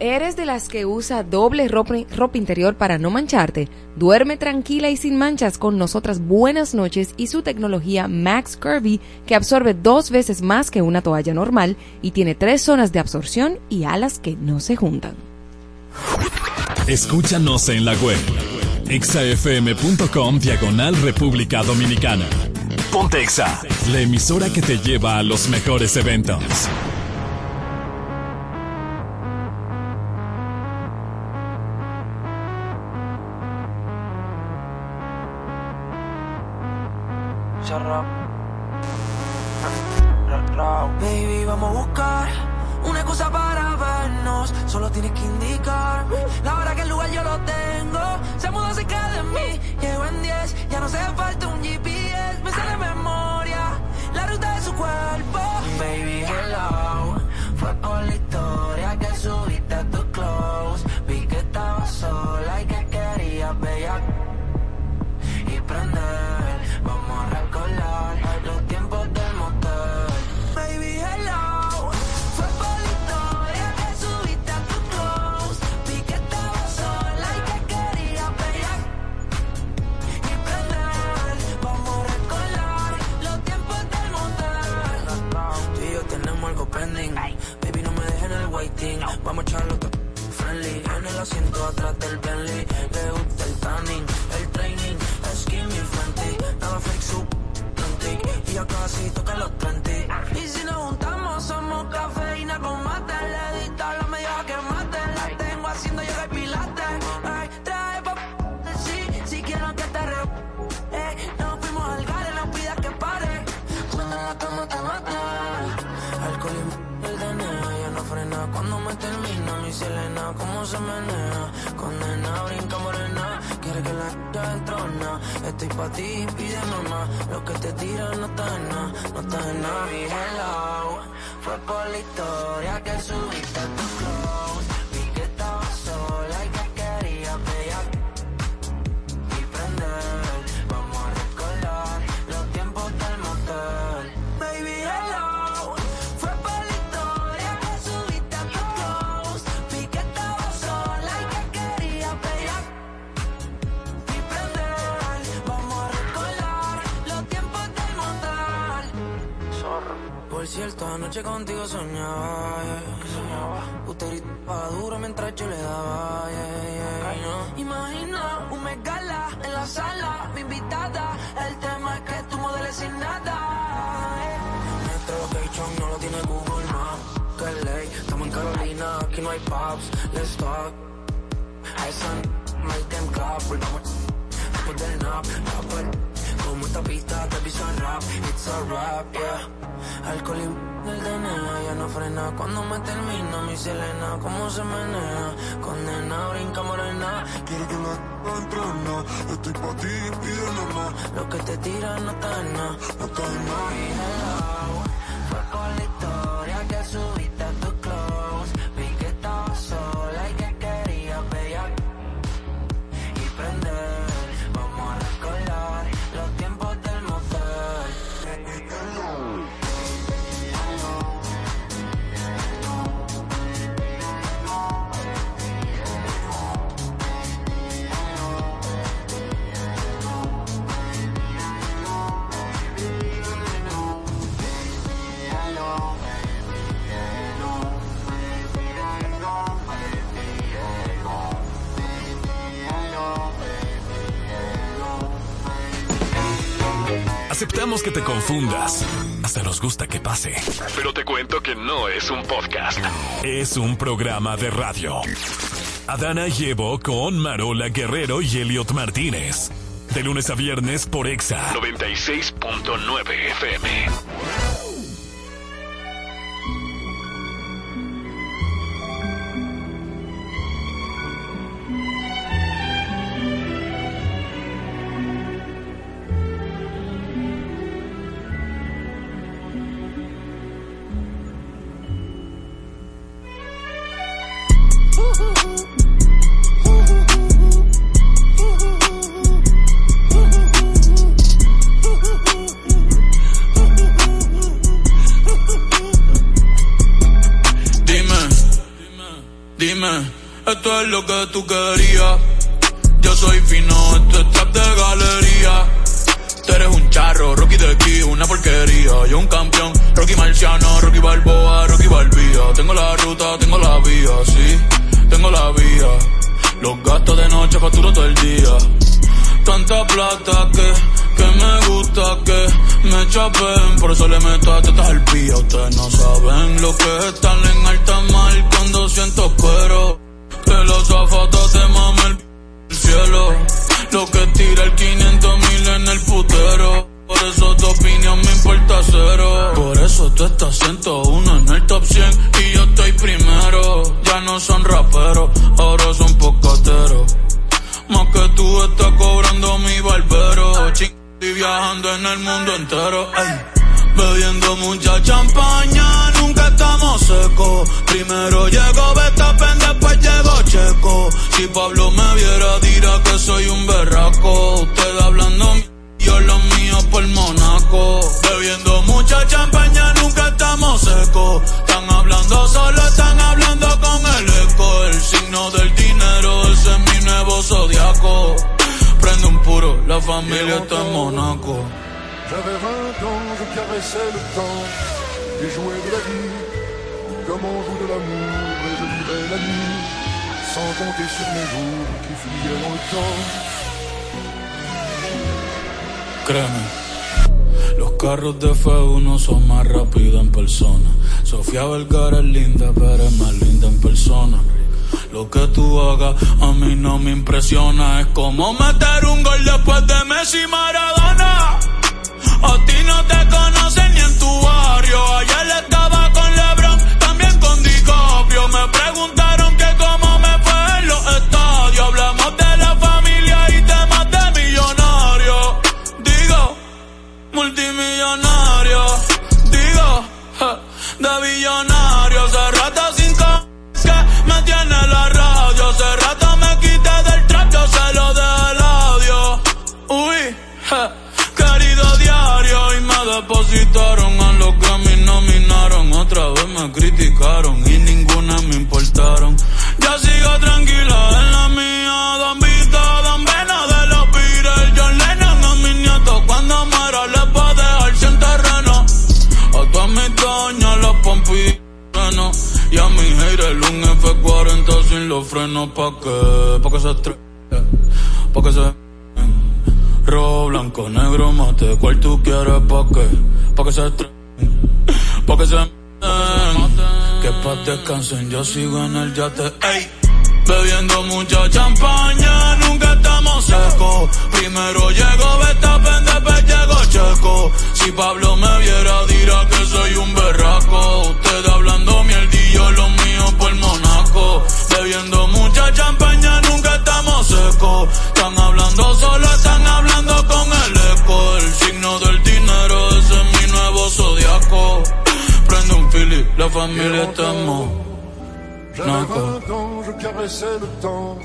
¿Eres de las que usa doble ropa, ropa interior para no mancharte? Duerme tranquila y sin manchas con nosotras Buenas noches y su tecnología Max Curvy que absorbe dos veces más que una toalla normal y tiene tres zonas de absorción y alas que no se juntan. Escúchanos en la web. exafm.com diagonal República Dominicana. Ponte Exa, la emisora que te lleva a los mejores eventos. Baby, vamos a buscar una excusa para vernos. Solo tienes que indicar la hora que el lugar yo lo tengo. Se mudó cerca de mí, llegó en 10, ya no se falta un GP asiento atrás del Bentley. Le gusta el tanning, el training, skinny fenty. Nada fake su y ya casi toca los 30. Se menea. Condena, brinca morena. Quiere que la ya entrona. Estoy pa' ti, pide mamá. Lo que te tiran no está en nada, no está en nada. Mi hello, fue por la historia que subiste a tu close. Anoche contigo soñaba, yeah. soñaba. Usted gritaba duro mientras yo le daba, yeah, yeah, yeah. Imagina un megala en la sala, mi invitada. El tema es que tú modeles sin nada. Nuestro location no lo tiene Google Maps. Que ley, estamos en Carolina, aquí no hay pubs. Let's talk. I sun, make them clap. Volvamos después del nap, rapper. Como esta pista te pisan rap, it's a rap, yeah. Alcohol y el DNA ya no frena. Cuando me termina mi Selena, cómo se menea. Condena, brinca morena. Quiero que la entrona. Estoy pa' ti, pide mamá. Lo que te tiran no está en nada, no está en nada. Aceptamos que te confundas. Hasta nos gusta que pase. Pero te cuento que no es un podcast. Es un programa de radio. Adana llevo con Marola Guerrero y Elliot Martínez. De lunes a viernes por Exa 96.9 FM. Lo que tú querías. Yo soy fino, esto es trap de galería. Tú eres un charro, Rocky de aquí, una porquería. Yo un campeón, Rocky Marciano, Rocky Balboa, Rocky Balbía. Tengo la ruta, tengo la vía, sí, tengo la vía. Los gastos de noche facturo todo el día. Tanta plata que, que me gusta que me chapen. Por eso le meto a tetas al pía. Ustedes no saben lo que es estar en alta mar cuando siento cuero. Que los te mamen el cielo. Lo que tira el 500 mil en el putero. Por eso tu opinión me importa cero. Por eso tú estás 101 en el top 100 y yo estoy primero. Ya no son raperos, ahora son pocateros. Más que tú estás cobrando mi barbero. Ching y viajando en el mundo entero. Ey. Bebiendo mucha champaña, nunca estamos secos. Primero llegó Betapen, después llegó Checo. Si Pablo me viera, dirá que soy un berraco. Usted hablando yo lo mío por Monaco. Bebiendo mucha champaña, nunca estamos secos. Están hablando solo, están hablando con el eco. El signo del dinero, ese es mi nuevo zodiaco. Prende un puro, la familia está en Monaco. J'avais 20 ans, je caressais le temps et jouais de la vie comme on joue de l'amour et je vivais la nuit sans compter sur mes jours qui fuyaient dans le temps. Créeme, los carros de F1 son más rápidos en persona. Sofía Vergara es linda, pero es más linda en persona. Lo que tú hagas a mí no me impresiona. Es como meter un gol después de Messi Maradona. A ti no te conocen ni en tu barrio. Ayer estaba y ninguna me importaron. Ya sigo tranquila en la mía. Don Vito, Don Vena de los Beatles. John Lennon a mis nietos. Cuando muera les va a dejar sin terreno. A todas mis doñas las pompi freno. Y a mi haters un F40 sin los frenos pa' que, pa' que se estrelle, pa' que se Rojo, blanco, negro, mate, cuál tú quieres pa' que, pa' que se estrelle, pa' que se que descansen, yo sigo en el yate, ey. Bebiendo mucha champaña, nunca estamos secos. Primero llego Verstappen, después llego Checo. Si Pablo me viera, dirá que soy un berraco. Ustedes hablando mierdillo, lo mío por Monaco. Bebiendo mucha champaña, nunca estamos secos. Están hablando solo, están hablando Prende un fili, la familia estamos. J'avais 20 ans, je caressais le temps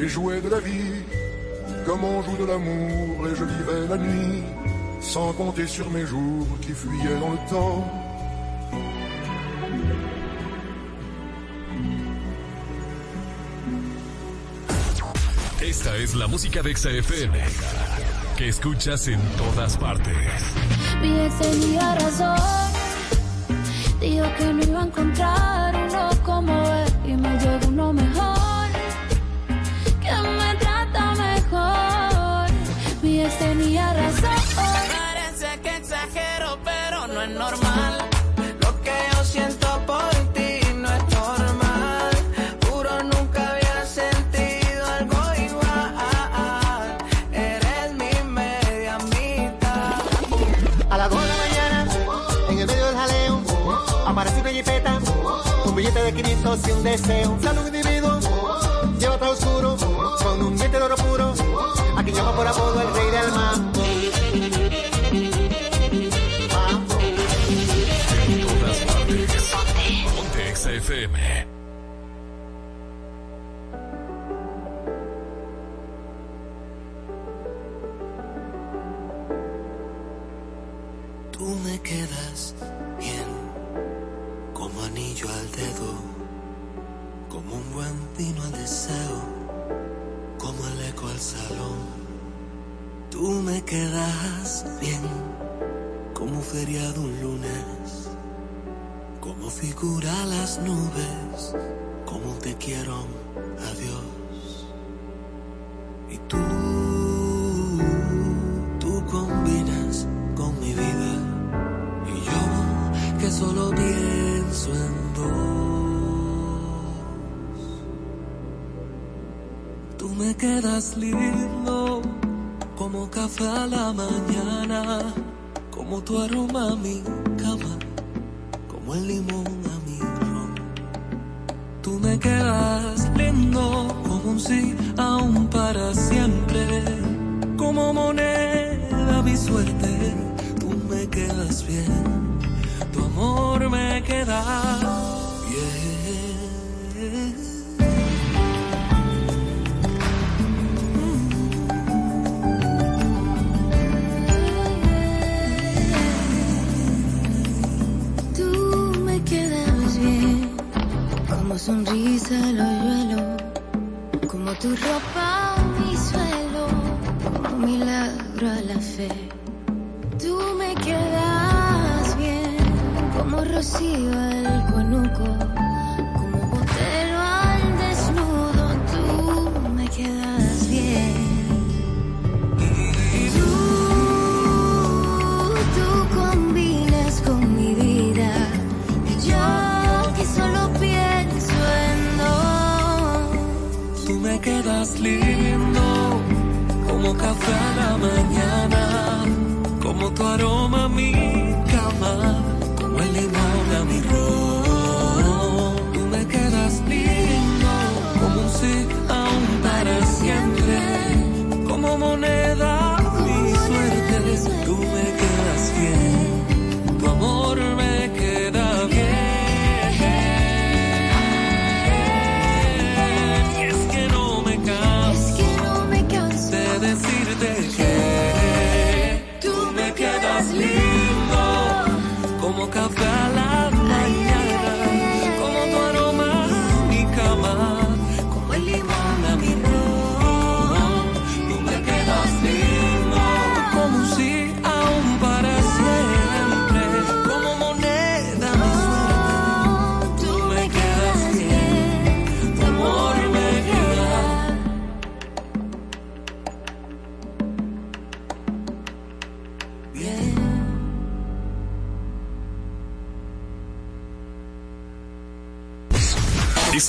et jouais de la vie comme on joue de l'amour et je vivais la nuit sans compter sur mes jours qui fuyaient dans le temps. Esta es la música de XFM que escuchas en todas partes. Mi ex tenía razón. Dijo que no iba a encontrar billete de 500 y un deseo. Sale un individuo, lleva todo oscuro, con un diente de oro puro, tu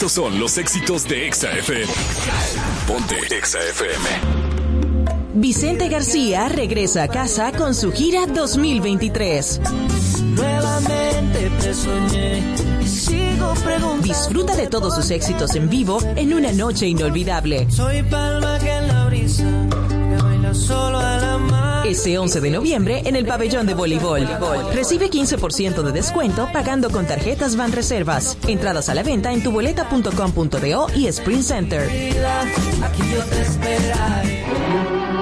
Estos son los éxitos de Exa FM. Ponte Exa FM. Vicente García regresa a casa con su gira 2023. Nuevamente te soñé y sigo preguntando. Disfruta de todos sus éxitos en vivo en una noche inolvidable. Soy palma que en la brisa que baila solo a la Ese 11 de noviembre en el pabellón de voleibol. Recibe 15% de descuento pagando con tarjetas Van Reservas. Entradas a la venta en tuboleta.com.do y Sprint Center. Aquí yo te.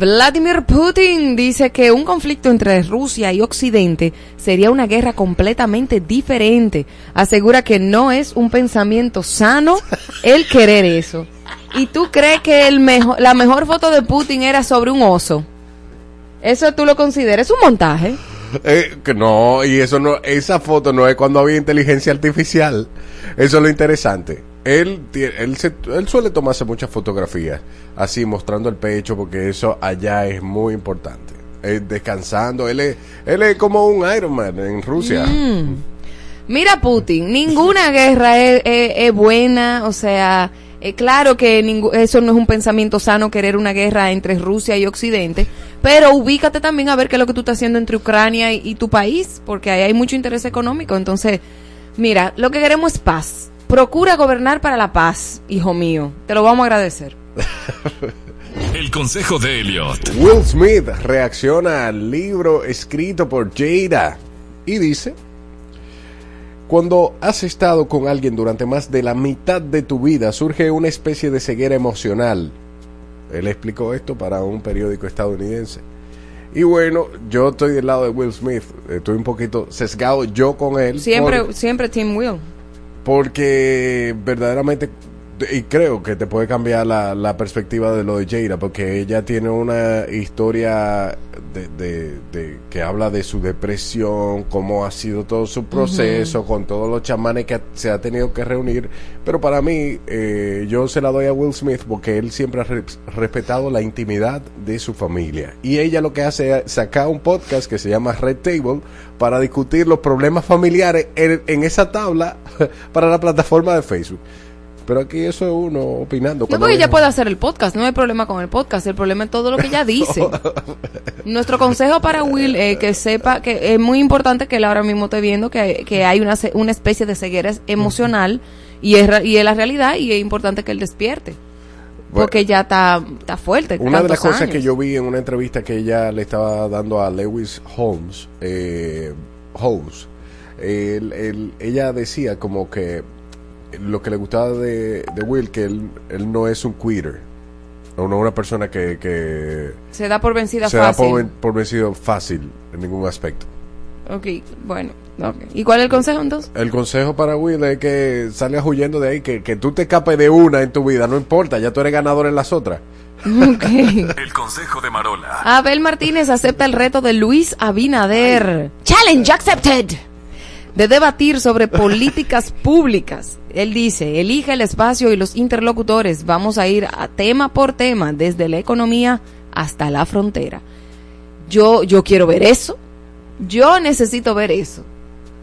Vladimir Putin dice que un conflicto entre Rusia y Occidente sería una guerra completamente diferente. Asegura que no es un pensamiento sano el querer eso. ¿Y tú crees que el la mejor foto de Putin era sobre un oso? ¿Eso tú lo consideras un montaje? Eh, que no, y eso no, esa foto no es cuando había inteligencia artificial. Eso es lo interesante. Él, él, se- él suele tomarse muchas fotografías, así mostrando el pecho, porque eso allá es muy importante. Eh, descansando, él es, él es como un Iron Man en Rusia. Mm. Mira Putin, ninguna (laughs) guerra es, es- es buena, o sea, eh, claro que ningú- eso no es un pensamiento sano querer una guerra entre Rusia y Occidente, pero ubícate también a ver qué es lo que tú estás haciendo entre Ucrania y, y tu país, porque ahí hay mucho interés económico. Entonces, mira, lo que queremos es paz. Procura gobernar para la paz, hijo mío. Te lo vamos a agradecer. (laughs) El consejo de Elliot. Will Smith reacciona al libro escrito por Jada y dice, cuando has estado con alguien durante más de la mitad de tu vida, surge una especie de ceguera emocional. Él explicó esto para un periódico estadounidense. Y bueno, yo estoy del lado de Will Smith. Estoy un poquito sesgado yo con él. Siempre, por- siempre Team Will. Porque verdaderamente y creo que te puede cambiar la, la perspectiva de lo de Jada porque ella tiene una historia de, de- de- que habla de su depresión cómo ha sido todo su proceso con todos los chamanes que se ha tenido que reunir. Pero para mí eh, yo se la doy a Will Smith porque él siempre ha re- respetado la intimidad de su familia. Y ella lo que hace es sacar un podcast que se llama Red Table para discutir los problemas familiares en, en esa tabla (laughs) para la plataforma de Facebook. Pero aquí eso es uno opinando. No, porque ella- puede hacer el podcast, no hay problema con el podcast, el problema es todo lo que ella dice. (laughs) Nuestro consejo para Will es que sepa que es muy importante que él ahora mismo esté viendo que, que hay una, una especie de ceguera emocional y es, y es la realidad y es importante que él despierte. Porque ya está, está fuerte. Una de las cosas años. que yo vi en una entrevista que ella le estaba dando a Lewis Holmes, eh, Holmes, él- él- ella decía como que lo que le gustaba de, de Will, que él, él no es un quitter, o no una persona que, que Se da por vencida se da fácil. por, ven- por vencido fácil en ningún aspecto. Ok, bueno. ok. ¿Y cuál es el consejo entonces? El consejo para Will es que salgas huyendo de ahí, que, que tú te escapes de una en tu vida, no importa, ya tú eres ganador en las otras. Ok. (laughs) El consejo de Marola. Abel Martínez acepta el reto de Luis Abinader. Challenge accepted. De debatir sobre políticas (laughs) públicas. Él dice, elige el espacio y los interlocutores. Vamos a ir a tema por tema, desde la economía hasta la frontera. Yo, yo quiero ver eso. Yo necesito ver eso.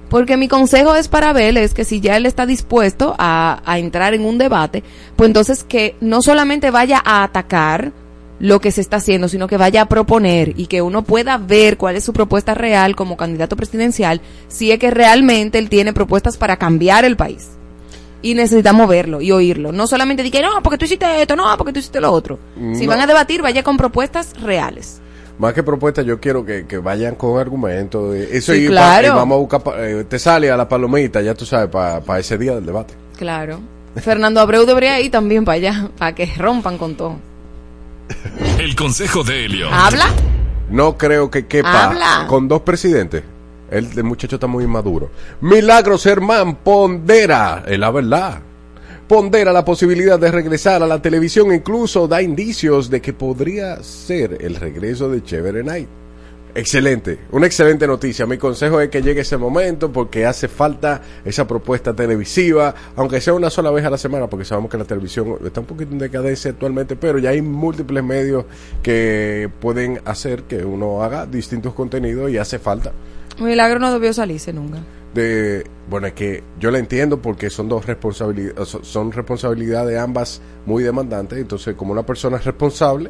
Porque mi consejo es para Abel es que si ya él está dispuesto a, a entrar en un debate, pues entonces que no solamente vaya a atacar lo que se está haciendo, sino que vaya a proponer y que uno pueda ver cuál es su propuesta real como candidato presidencial, si es que realmente él tiene propuestas para cambiar el país. Y necesitamos verlo y oírlo. No solamente de que no, porque tú hiciste esto, no, porque tú hiciste lo otro. Si van a debatir, vaya con propuestas reales. Más que propuesta, yo quiero que, que vayan con argumentos. de- Eso Sí, y, pa- vamos a buscar, pa- eh, te sale a la palomita, ya tú sabes, para ese día del debate. Claro. Fernando Abreu debería ir también para allá, para que rompan con todo. (laughs) El consejo de Elliot. ¿Habla? No creo que quepa Habla. con dos presidentes. El, el muchacho está muy inmaduro. Milagros Hermán pondera, es la verdad. Pondera la posibilidad de regresar a la televisión, incluso da indicios de que podría ser el regreso de Chévere Night. Excelente, una excelente noticia. Mi consejo es que llegue ese momento porque hace falta esa propuesta televisiva, aunque sea una sola vez a la semana, porque sabemos que la televisión está un poquito en decadencia actualmente, pero ya hay múltiples medios que pueden hacer que uno haga distintos contenidos y hace falta. Milagro no debió salirse nunca. De, bueno, es que yo la entiendo porque son dos responsabilidades, son, responsabilidades ambas muy demandantes, entonces como una persona es responsable,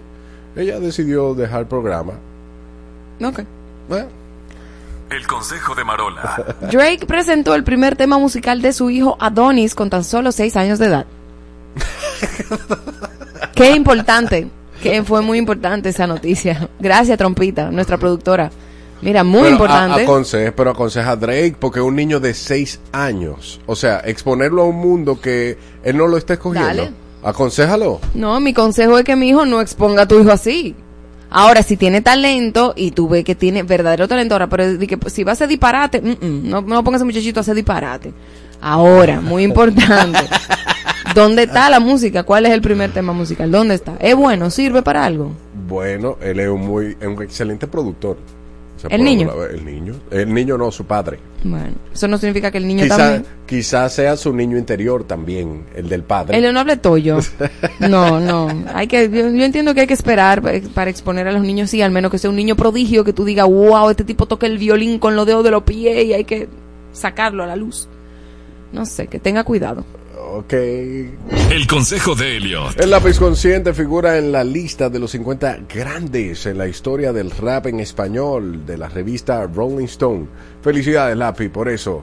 ella decidió dejar el programa. Ok. El consejo de Marola. (laughs) Drake presentó el primer tema musical de su hijo Adonis con tan solo 6 años de edad. Qué importante, que fue muy importante esa noticia. Gracias, Trompita, nuestra productora. Mira, muy Pero importante. a- aconseja, pero aconseja a Drake porque es un niño de 6 años. O sea, exponerlo a un mundo que él no lo está escogiendo. Dale. Aconsejalo. No, mi consejo es que mi hijo no exponga a tu hijo así. Ahora, si tiene talento y tú ves que tiene verdadero talento, ahora, pero que, pues, si va a hacer disparate, mm, mm, no, no pongas a ese muchachito a hacer disparate. Ahora, muy importante. (laughs) ¿Dónde está la música? ¿Cuál es el primer tema musical? ¿Dónde está? ¿Es bueno? ¿Sirve para algo? Bueno, él es un muy es un excelente productor. ¿El niño? El niño. El niño no, su padre. Bueno, eso no significa que el niño Quizás también... quizá sea su niño interior también, el del padre. El no hable toyo. (laughs) No, no. Hay que, yo, yo entiendo que hay que esperar pa- para exponer a los niños, sí, al menos que sea un niño prodigio, que tú digas, wow, este tipo toca el violín con los dedos de los pies y hay que sacarlo a la luz. No sé, que tenga cuidado. Ok. El consejo de Elliot. El lápiz consciente figura en la lista de los 50 grandes en la historia del rap en español de la revista Rolling Stone. Felicidades, lápiz, por eso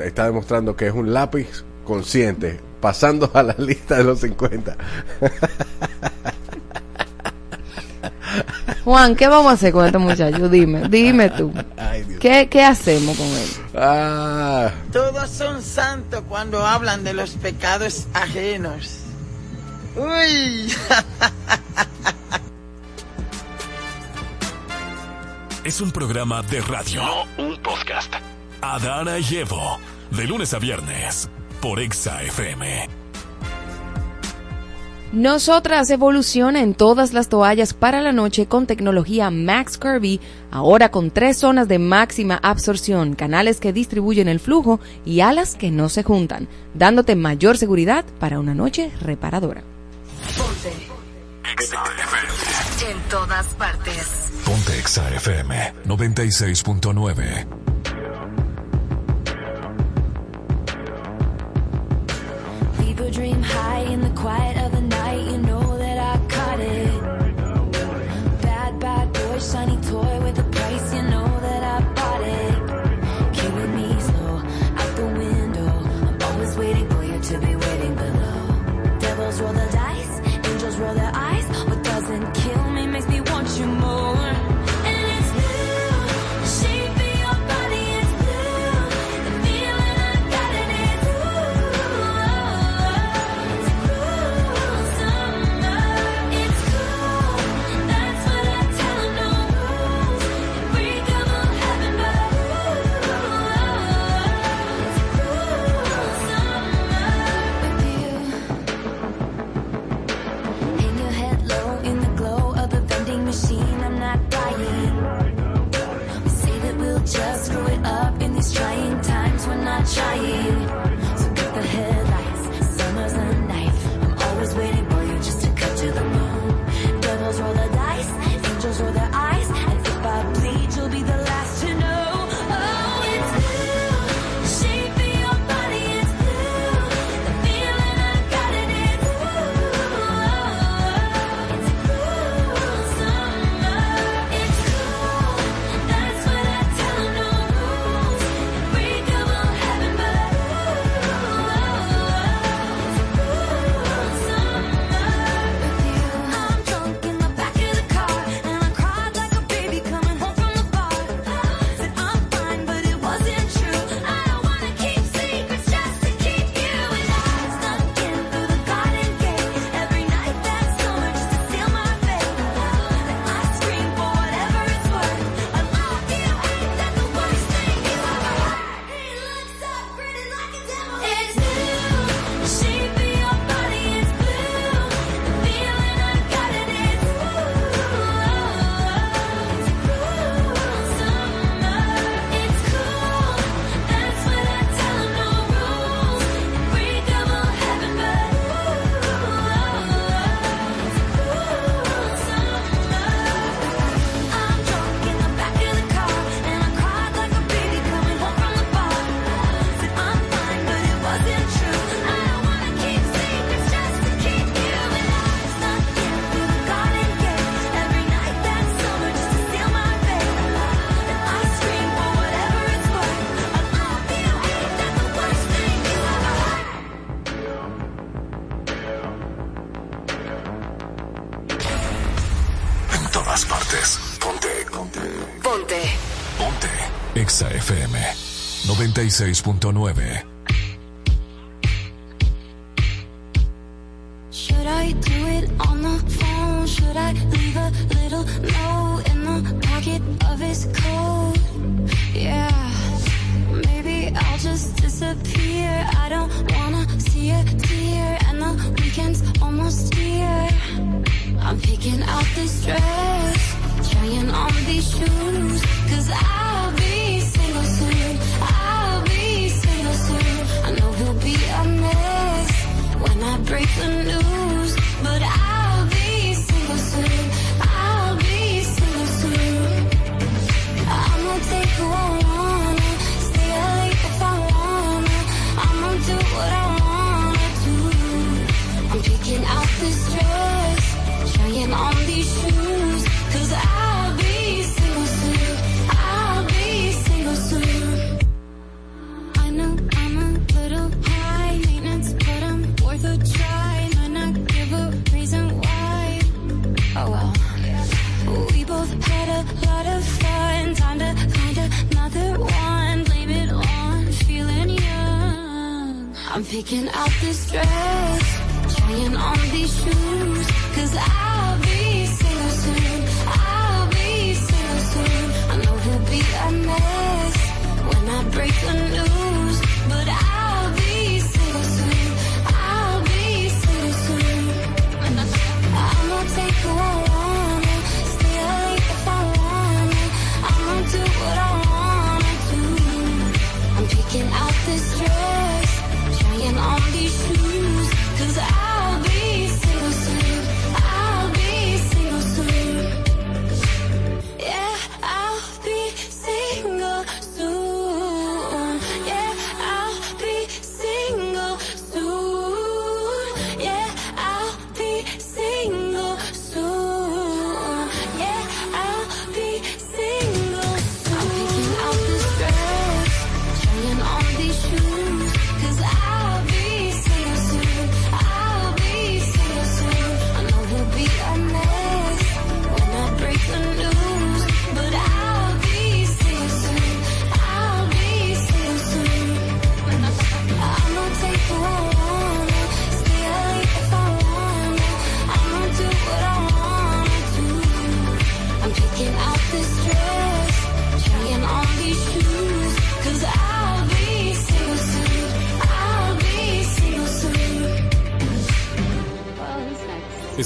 está demostrando que es un lápiz consciente, pasando a la lista de los 50. (laughs) (laughs) Juan, ¿qué vamos a hacer con este muchacho? Dime, dime tú. ¿Qué, qué hacemos con él? Ah, Todos son santos cuando hablan de los pecados ajenos. Uy. (laughs) Es un programa de radio. No un podcast. Adana y Evo. De lunes a viernes. Por Exa FM. Nosotras evoluciona en todas las toallas para la noche con tecnología Max Kirby, ahora con tres zonas de máxima absorción, canales que distribuyen el flujo y alas que no se juntan, dándote mayor seguridad para una noche reparadora. Exa FM. En todas partes. Ponte Exa FM 96.9. People dream high in the quiet trying 96.9.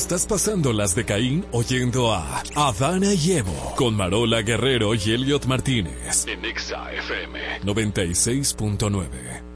Estás pasando las de Caín oyendo a Adana y Evo con Marola Guerrero y Elliot Martínez En Exa FM. 96.9.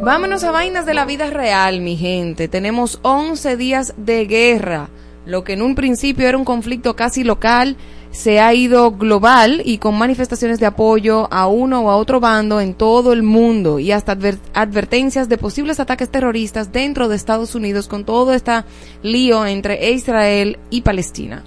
Vámonos a vainas de la vida real, mi gente. Tenemos 11 días de guerra. Lo que en un principio era un conflicto casi local se ha ido global y con manifestaciones de apoyo a uno o a otro bando en todo el mundo y hasta adver- advertencias de posibles ataques terroristas dentro de Estados Unidos con todo este lío entre Israel y Palestina.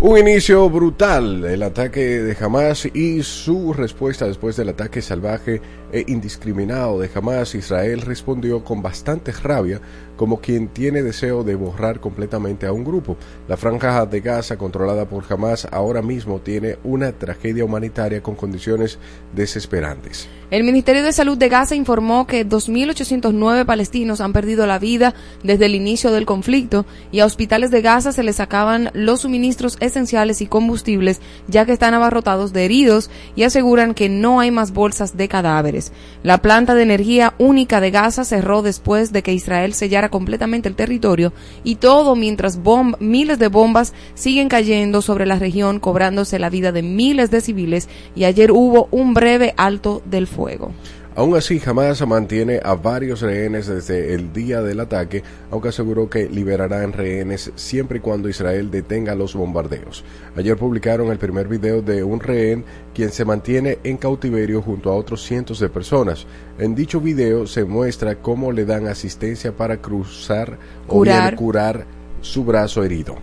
Un inicio brutal, el ataque de Hamas y su respuesta después del ataque salvaje e indiscriminado de Hamas. Israel respondió con bastante rabia como quien tiene deseo de borrar completamente a un grupo. La franja de Gaza controlada por Hamas ahora mismo tiene una tragedia humanitaria con condiciones desesperantes. El Ministerio de Salud de Gaza informó que 2.809 palestinos han perdido la vida desde el inicio del conflicto y a hospitales de Gaza se les sacaban los suministros esenciales y combustibles ya que están abarrotados de heridos y aseguran que no hay más bolsas de cadáveres. La planta de energía única de Gaza cerró después de que Israel sellara completamente el territorio y todo mientras miles de bombas siguen cayendo sobre la región cobrándose la vida de miles de civiles y ayer hubo un breve alto del fuego. Aún así, Hamas mantiene a varios rehenes desde el día del ataque, aunque aseguró que liberarán rehenes siempre y cuando Israel detenga los bombardeos. Ayer publicaron el primer video de un rehén quien se mantiene en cautiverio junto a otros cientos de personas. En dicho video se muestra cómo le dan asistencia para cruzar o bien Curar. curar su brazo herido.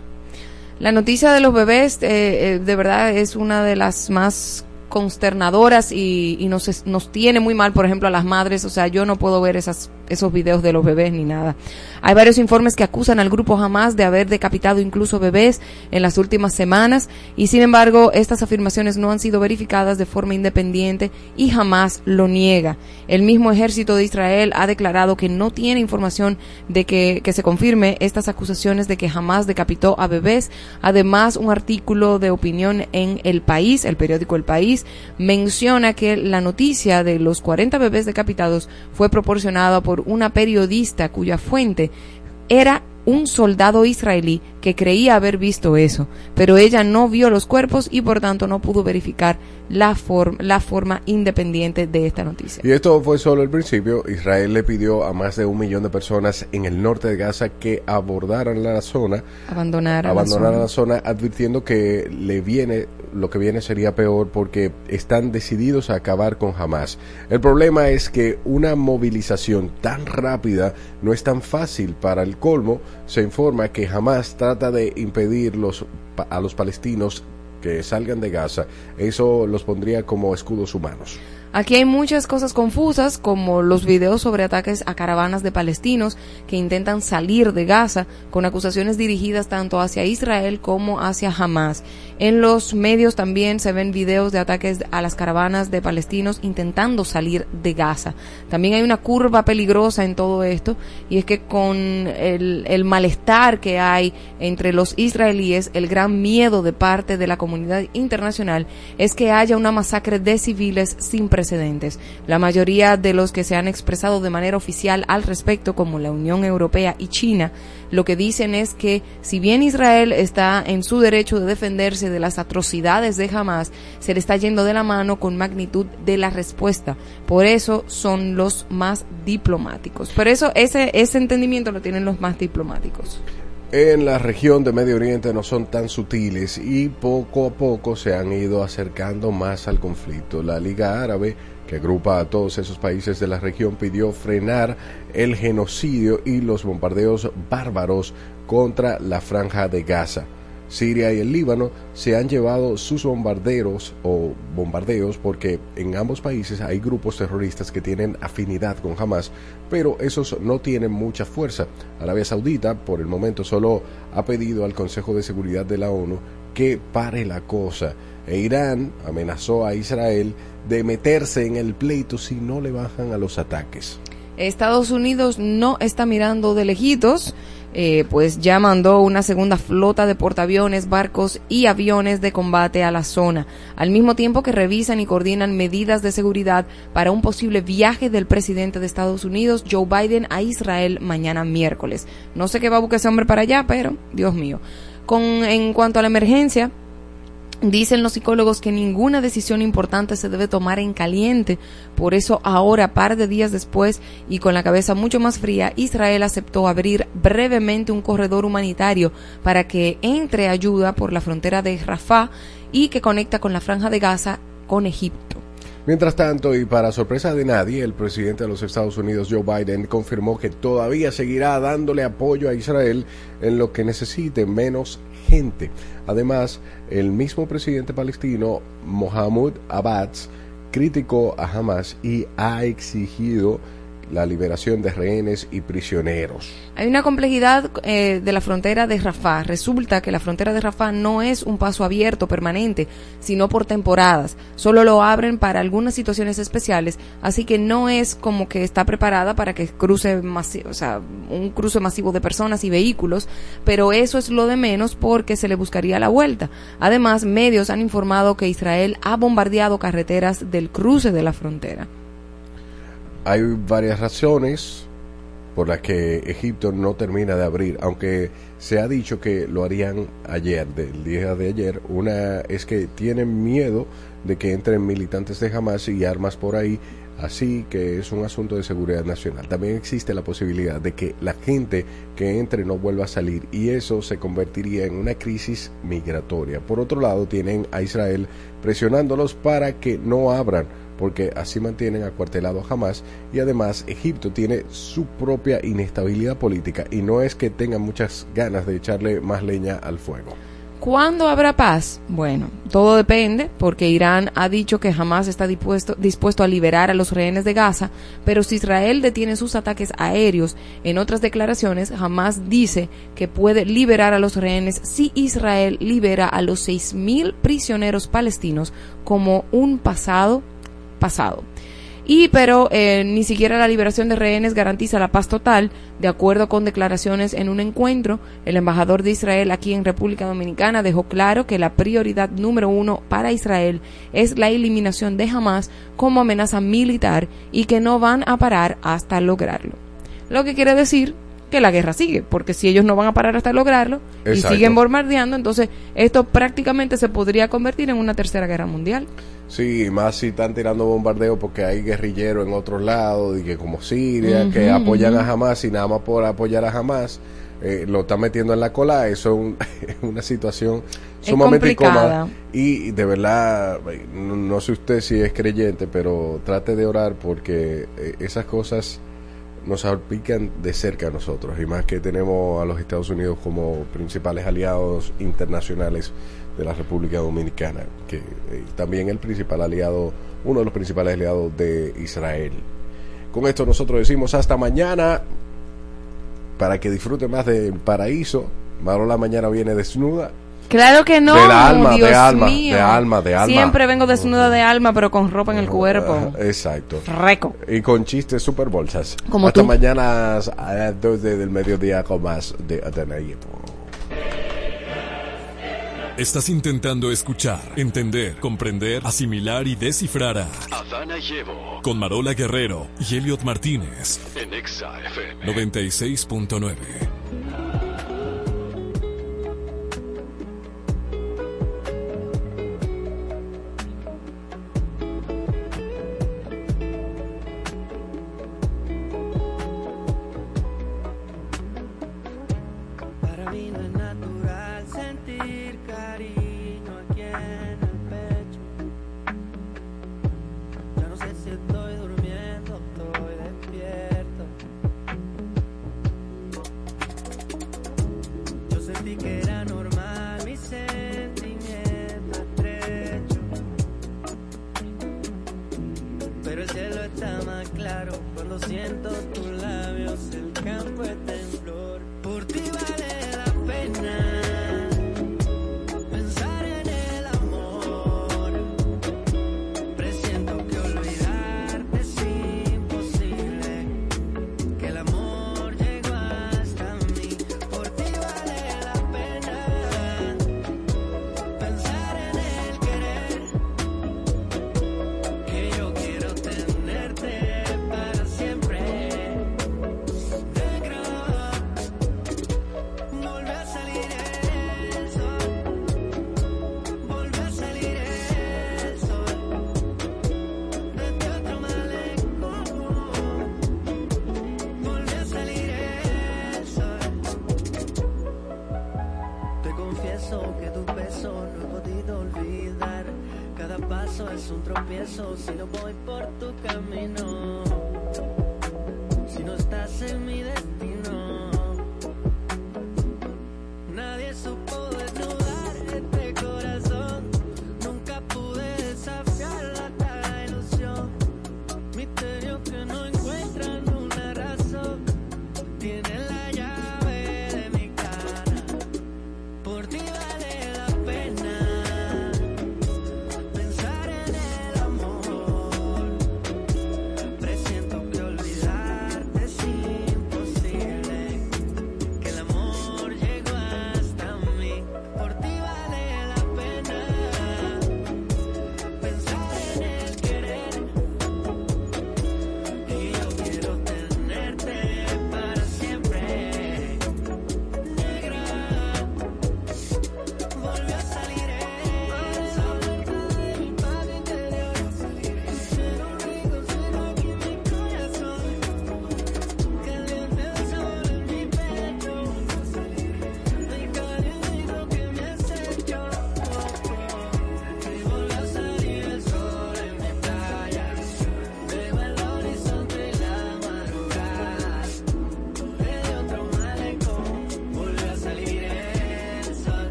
La noticia de los bebés eh, eh, de verdad es una de las más consternadoras y, y nos, nos tiene muy mal, por ejemplo, a las madres. O sea, yo no puedo ver esas, esos videos de los bebés ni nada. Hay varios informes que acusan al grupo Hamas de haber decapitado incluso bebés en las últimas semanas y sin embargo estas afirmaciones no han sido verificadas de forma independiente y jamás lo niega. El mismo ejército de Israel ha declarado que no tiene información de que, que se confirme estas acusaciones de que jamás decapitó a bebés. Además, un artículo de opinión en El País, el periódico El País, menciona que la noticia de los 40 bebés decapitados fue proporcionada por una periodista cuya fuente era un soldado israelí que creía haber visto eso, pero ella no vio los cuerpos y por tanto no pudo verificar la, form- la forma independiente de esta noticia. Y esto fue solo el principio. Israel le pidió a más de un millón de personas en el norte de Gaza que abordaran la zona, Abandonar, a la abandonaran zona. la zona, advirtiendo que le viene, lo que viene sería peor porque están decididos a acabar con Hamas. El problema es que una movilización tan rápida no es tan fácil. Para el colmo, se informa que Hamas trata de impedir los, a los palestinos que salgan de Gaza. Eso los pondría como escudos humanos. Aquí hay muchas cosas confusas, como los videos sobre ataques a caravanas de palestinos que intentan salir de Gaza, con acusaciones dirigidas tanto hacia Israel como hacia Hamas. En los medios también se ven videos de ataques a las caravanas de palestinos intentando salir de Gaza. También hay una curva peligrosa en todo esto, y es que con el, malestar que hay entre los israelíes, el gran miedo de parte de la comunidad internacional es que haya una masacre de civiles sin precedentes. La mayoría de los que se han expresado de manera oficial al respecto, como la Unión Europea y China, lo que dicen es que si bien Israel está en su derecho de defenderse de las atrocidades de Hamas, se le está yendo de la mano con magnitud de la respuesta. Por eso son los más diplomáticos. Por eso ese, ese entendimiento lo tienen los más diplomáticos. En la región de Medio Oriente no son tan sutiles y poco a poco se han ido acercando más al conflicto. La Liga Árabe, que agrupa a todos esos países de la región, pidió frenar el genocidio y los bombardeos bárbaros contra la franja de Gaza. Siria y el Líbano se han llevado sus bombarderos o bombardeos porque en ambos países hay grupos terroristas que tienen afinidad con Hamas, pero esos no tienen mucha fuerza. Arabia Saudita por el momento solo ha pedido al Consejo de Seguridad de la ONU que pare la cosa e Irán amenazó a Israel de meterse en el pleito si no le bajan a los ataques. Estados Unidos no está mirando de lejitos, eh, pues ya mandó una segunda flota de portaaviones, barcos y aviones de combate a la zona, al mismo tiempo que revisan y coordinan medidas de seguridad para un posible viaje del presidente de Estados Unidos, Joe Biden, a Israel mañana miércoles. No sé qué va a buscar ese hombre para allá, pero Dios mío. Con, en cuanto a la emergencia, Dicen los psicólogos que ninguna decisión importante se debe tomar en caliente. Por eso ahora, par de días después y con la cabeza mucho más fría, Israel aceptó abrir brevemente un corredor humanitario para que entre ayuda por la frontera de Rafah y que conecta con la franja de Gaza con Egipto. Mientras tanto, y para sorpresa de nadie, el presidente de los Estados Unidos, Joe Biden, confirmó que todavía seguirá dándole apoyo a Israel en lo que necesite menos gente. Además, el mismo presidente palestino, Mohamed Abbas, criticó a Hamas y ha exigido la liberación de rehenes y prisioneros. Hay una complejidad eh, de la frontera de Rafah. Resulta que la frontera de Rafah no es un paso abierto permanente, sino por temporadas. Solo lo abren para algunas situaciones especiales, así que no es como que está preparada para que cruce o sea, un cruce masivo de personas y vehículos, pero eso es lo de menos porque se le buscaría la vuelta. Además, medios han informado que Israel ha bombardeado carreteras del cruce de la frontera hay varias razones por las que Egipto no termina de abrir, aunque se ha dicho que lo harían ayer, del día de ayer. Una es que tienen miedo de que entren militantes de Hamas y armas por ahí, así que es un asunto de seguridad nacional. También existe la posibilidad de que la gente que entre no vuelva a salir y eso se convertiría en una crisis migratoria. Por otro lado, tienen a Israel presionándolos para que no abran porque así mantienen acuartelado jamás y además Egipto tiene su propia inestabilidad política y no es que tengan muchas ganas de echarle más leña al fuego. ¿Cuándo habrá paz? Bueno, todo depende, porque Irán ha dicho que jamás está dispuesto, dispuesto a liberar a los rehenes de Gaza, pero si Israel detiene sus ataques aéreos, en otras declaraciones, jamás dice que puede liberar a los rehenes si Israel libera a los 6.000 prisioneros palestinos como un pasado pasado. Y pero eh, ni siquiera la liberación de rehenes garantiza la paz total, de acuerdo con declaraciones en un encuentro. El embajador de Israel aquí en República Dominicana dejó claro que la prioridad número uno para Israel es la eliminación de Hamas como amenaza militar y que no van a parar hasta lograrlo. Lo que quiere decir que la guerra sigue, porque si ellos no van a parar hasta lograrlo y siguen bombardeando, entonces esto prácticamente se podría convertir en una tercera guerra mundial. Sí, más si están tirando bombardeo porque hay guerrilleros en otros lados, y que como Siria, que apoyan a Hamas y nada más por apoyar a Hamas eh, lo están metiendo en la cola, eso es (laughs) una situación sumamente incómoda. Y de verdad, no, sé usted si es creyente, pero trate de orar porque eh, esas cosas nos salpican de cerca a nosotros y más que tenemos a los Estados Unidos como principales aliados internacionales de la República Dominicana, que eh, también el principal aliado, uno de los principales aliados de Israel. Con esto nosotros decimos hasta mañana para que disfrute más del paraíso. Marola mañana viene desnuda Claro que no. alma, Dios de alma, mío. de alma, de alma. Siempre vengo desnuda de alma, pero con ropa en el cuerpo. Exacto. Reco. Y con chistes super bolsas. Como Hasta mañana a las 2 del mediodía con más de Ateneo. Estás intentando escuchar, entender, comprender, asimilar y descifrar a Adana Llevo con Marola Guerrero y Elliot Martínez en Exa FM 96.9. Pero el cielo está más claro cuando siento tus labios, el campo está en flor. Por ti va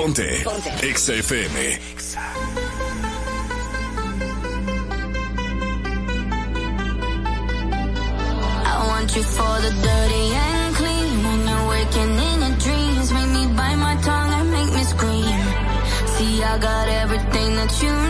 Ponte. Ponte. XFM. I want you for the dirty and clean. When you're waking in your dreams, make me bite my tongue and make me scream. See, I got everything that you need.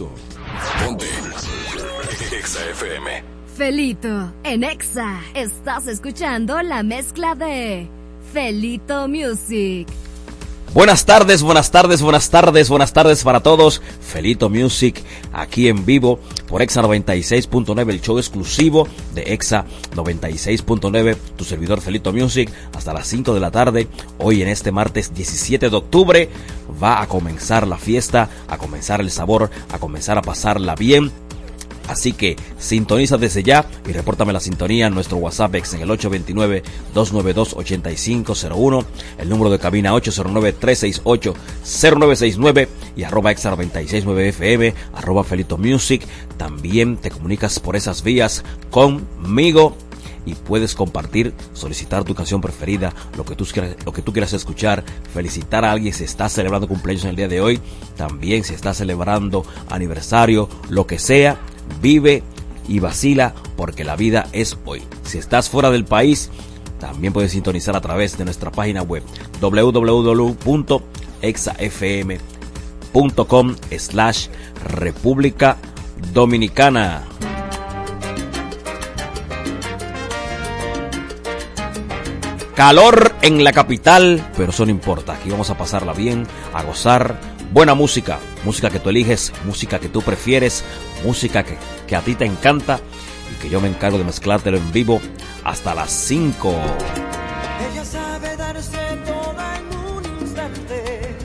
Felito. Ponte. Exa FM. Felito, en Exa, estás escuchando la mezcla de Felito Music. Buenas tardes, buenas tardes, buenas tardes, buenas tardes para todos. Felito Music aquí en vivo por Exa 96.9, el show exclusivo de Exa 96.9, tu servidor Felito Music, hasta las 5 de la tarde. Hoy en este martes 17 de octubre va a comenzar la fiesta, a comenzar el sabor, a comenzar a pasarla bien Así que sintoniza desde ya y repórtame la sintonía en nuestro WhatsApp en el 829-292-8501, el número de cabina 809-368-0969 y arroba extra 969 FM, arroba Felito Music. También te comunicas por esas vías conmigo y puedes compartir, solicitar tu canción preferida, lo que tú lo que tú quieras escuchar, felicitar a alguien si está celebrando cumpleaños en el día de hoy, también si está celebrando aniversario, lo que sea, vive y vacila porque la vida es hoy. Si estás fuera del país, también puedes sintonizar a través de nuestra página web www.exafm.com slash República Dominicana. Calor en la capital, pero eso no importa. Aquí vamos a pasarla bien, a gozar. Buena música, música que tú eliges, música que tú prefieres, música que, que a ti te encanta y que yo me encargo de mezclártelo en vivo hasta las 5. Ella sabe darse toda en un instante,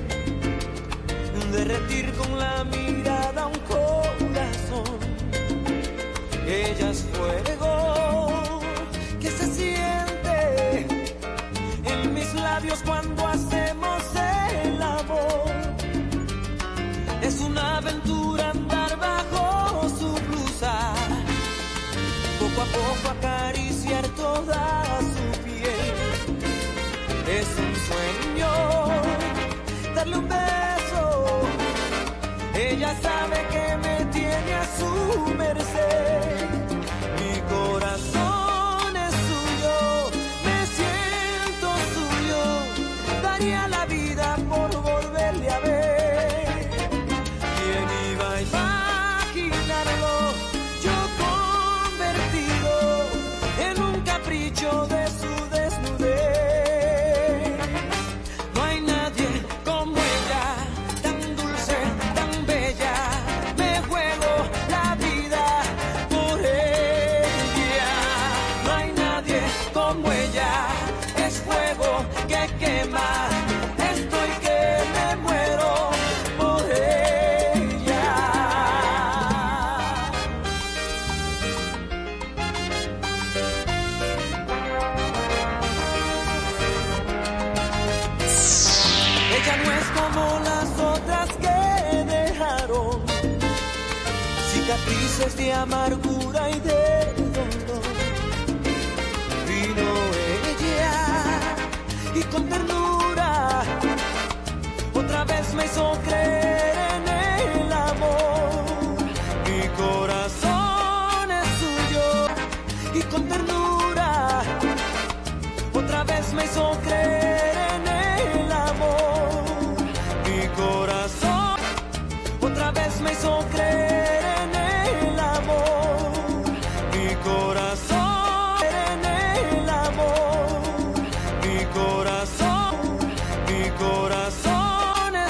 derretir con la mirada un corazón. Ella es acariciar toda su piel. Es un sueño darle un beso. Ella sabe que me tiene a su merced. Amargura y de dolor. Vino ella y con ternura otra vez me hizo creer en el amor. Mi corazón es suyo y con ternura otra vez me hizo creer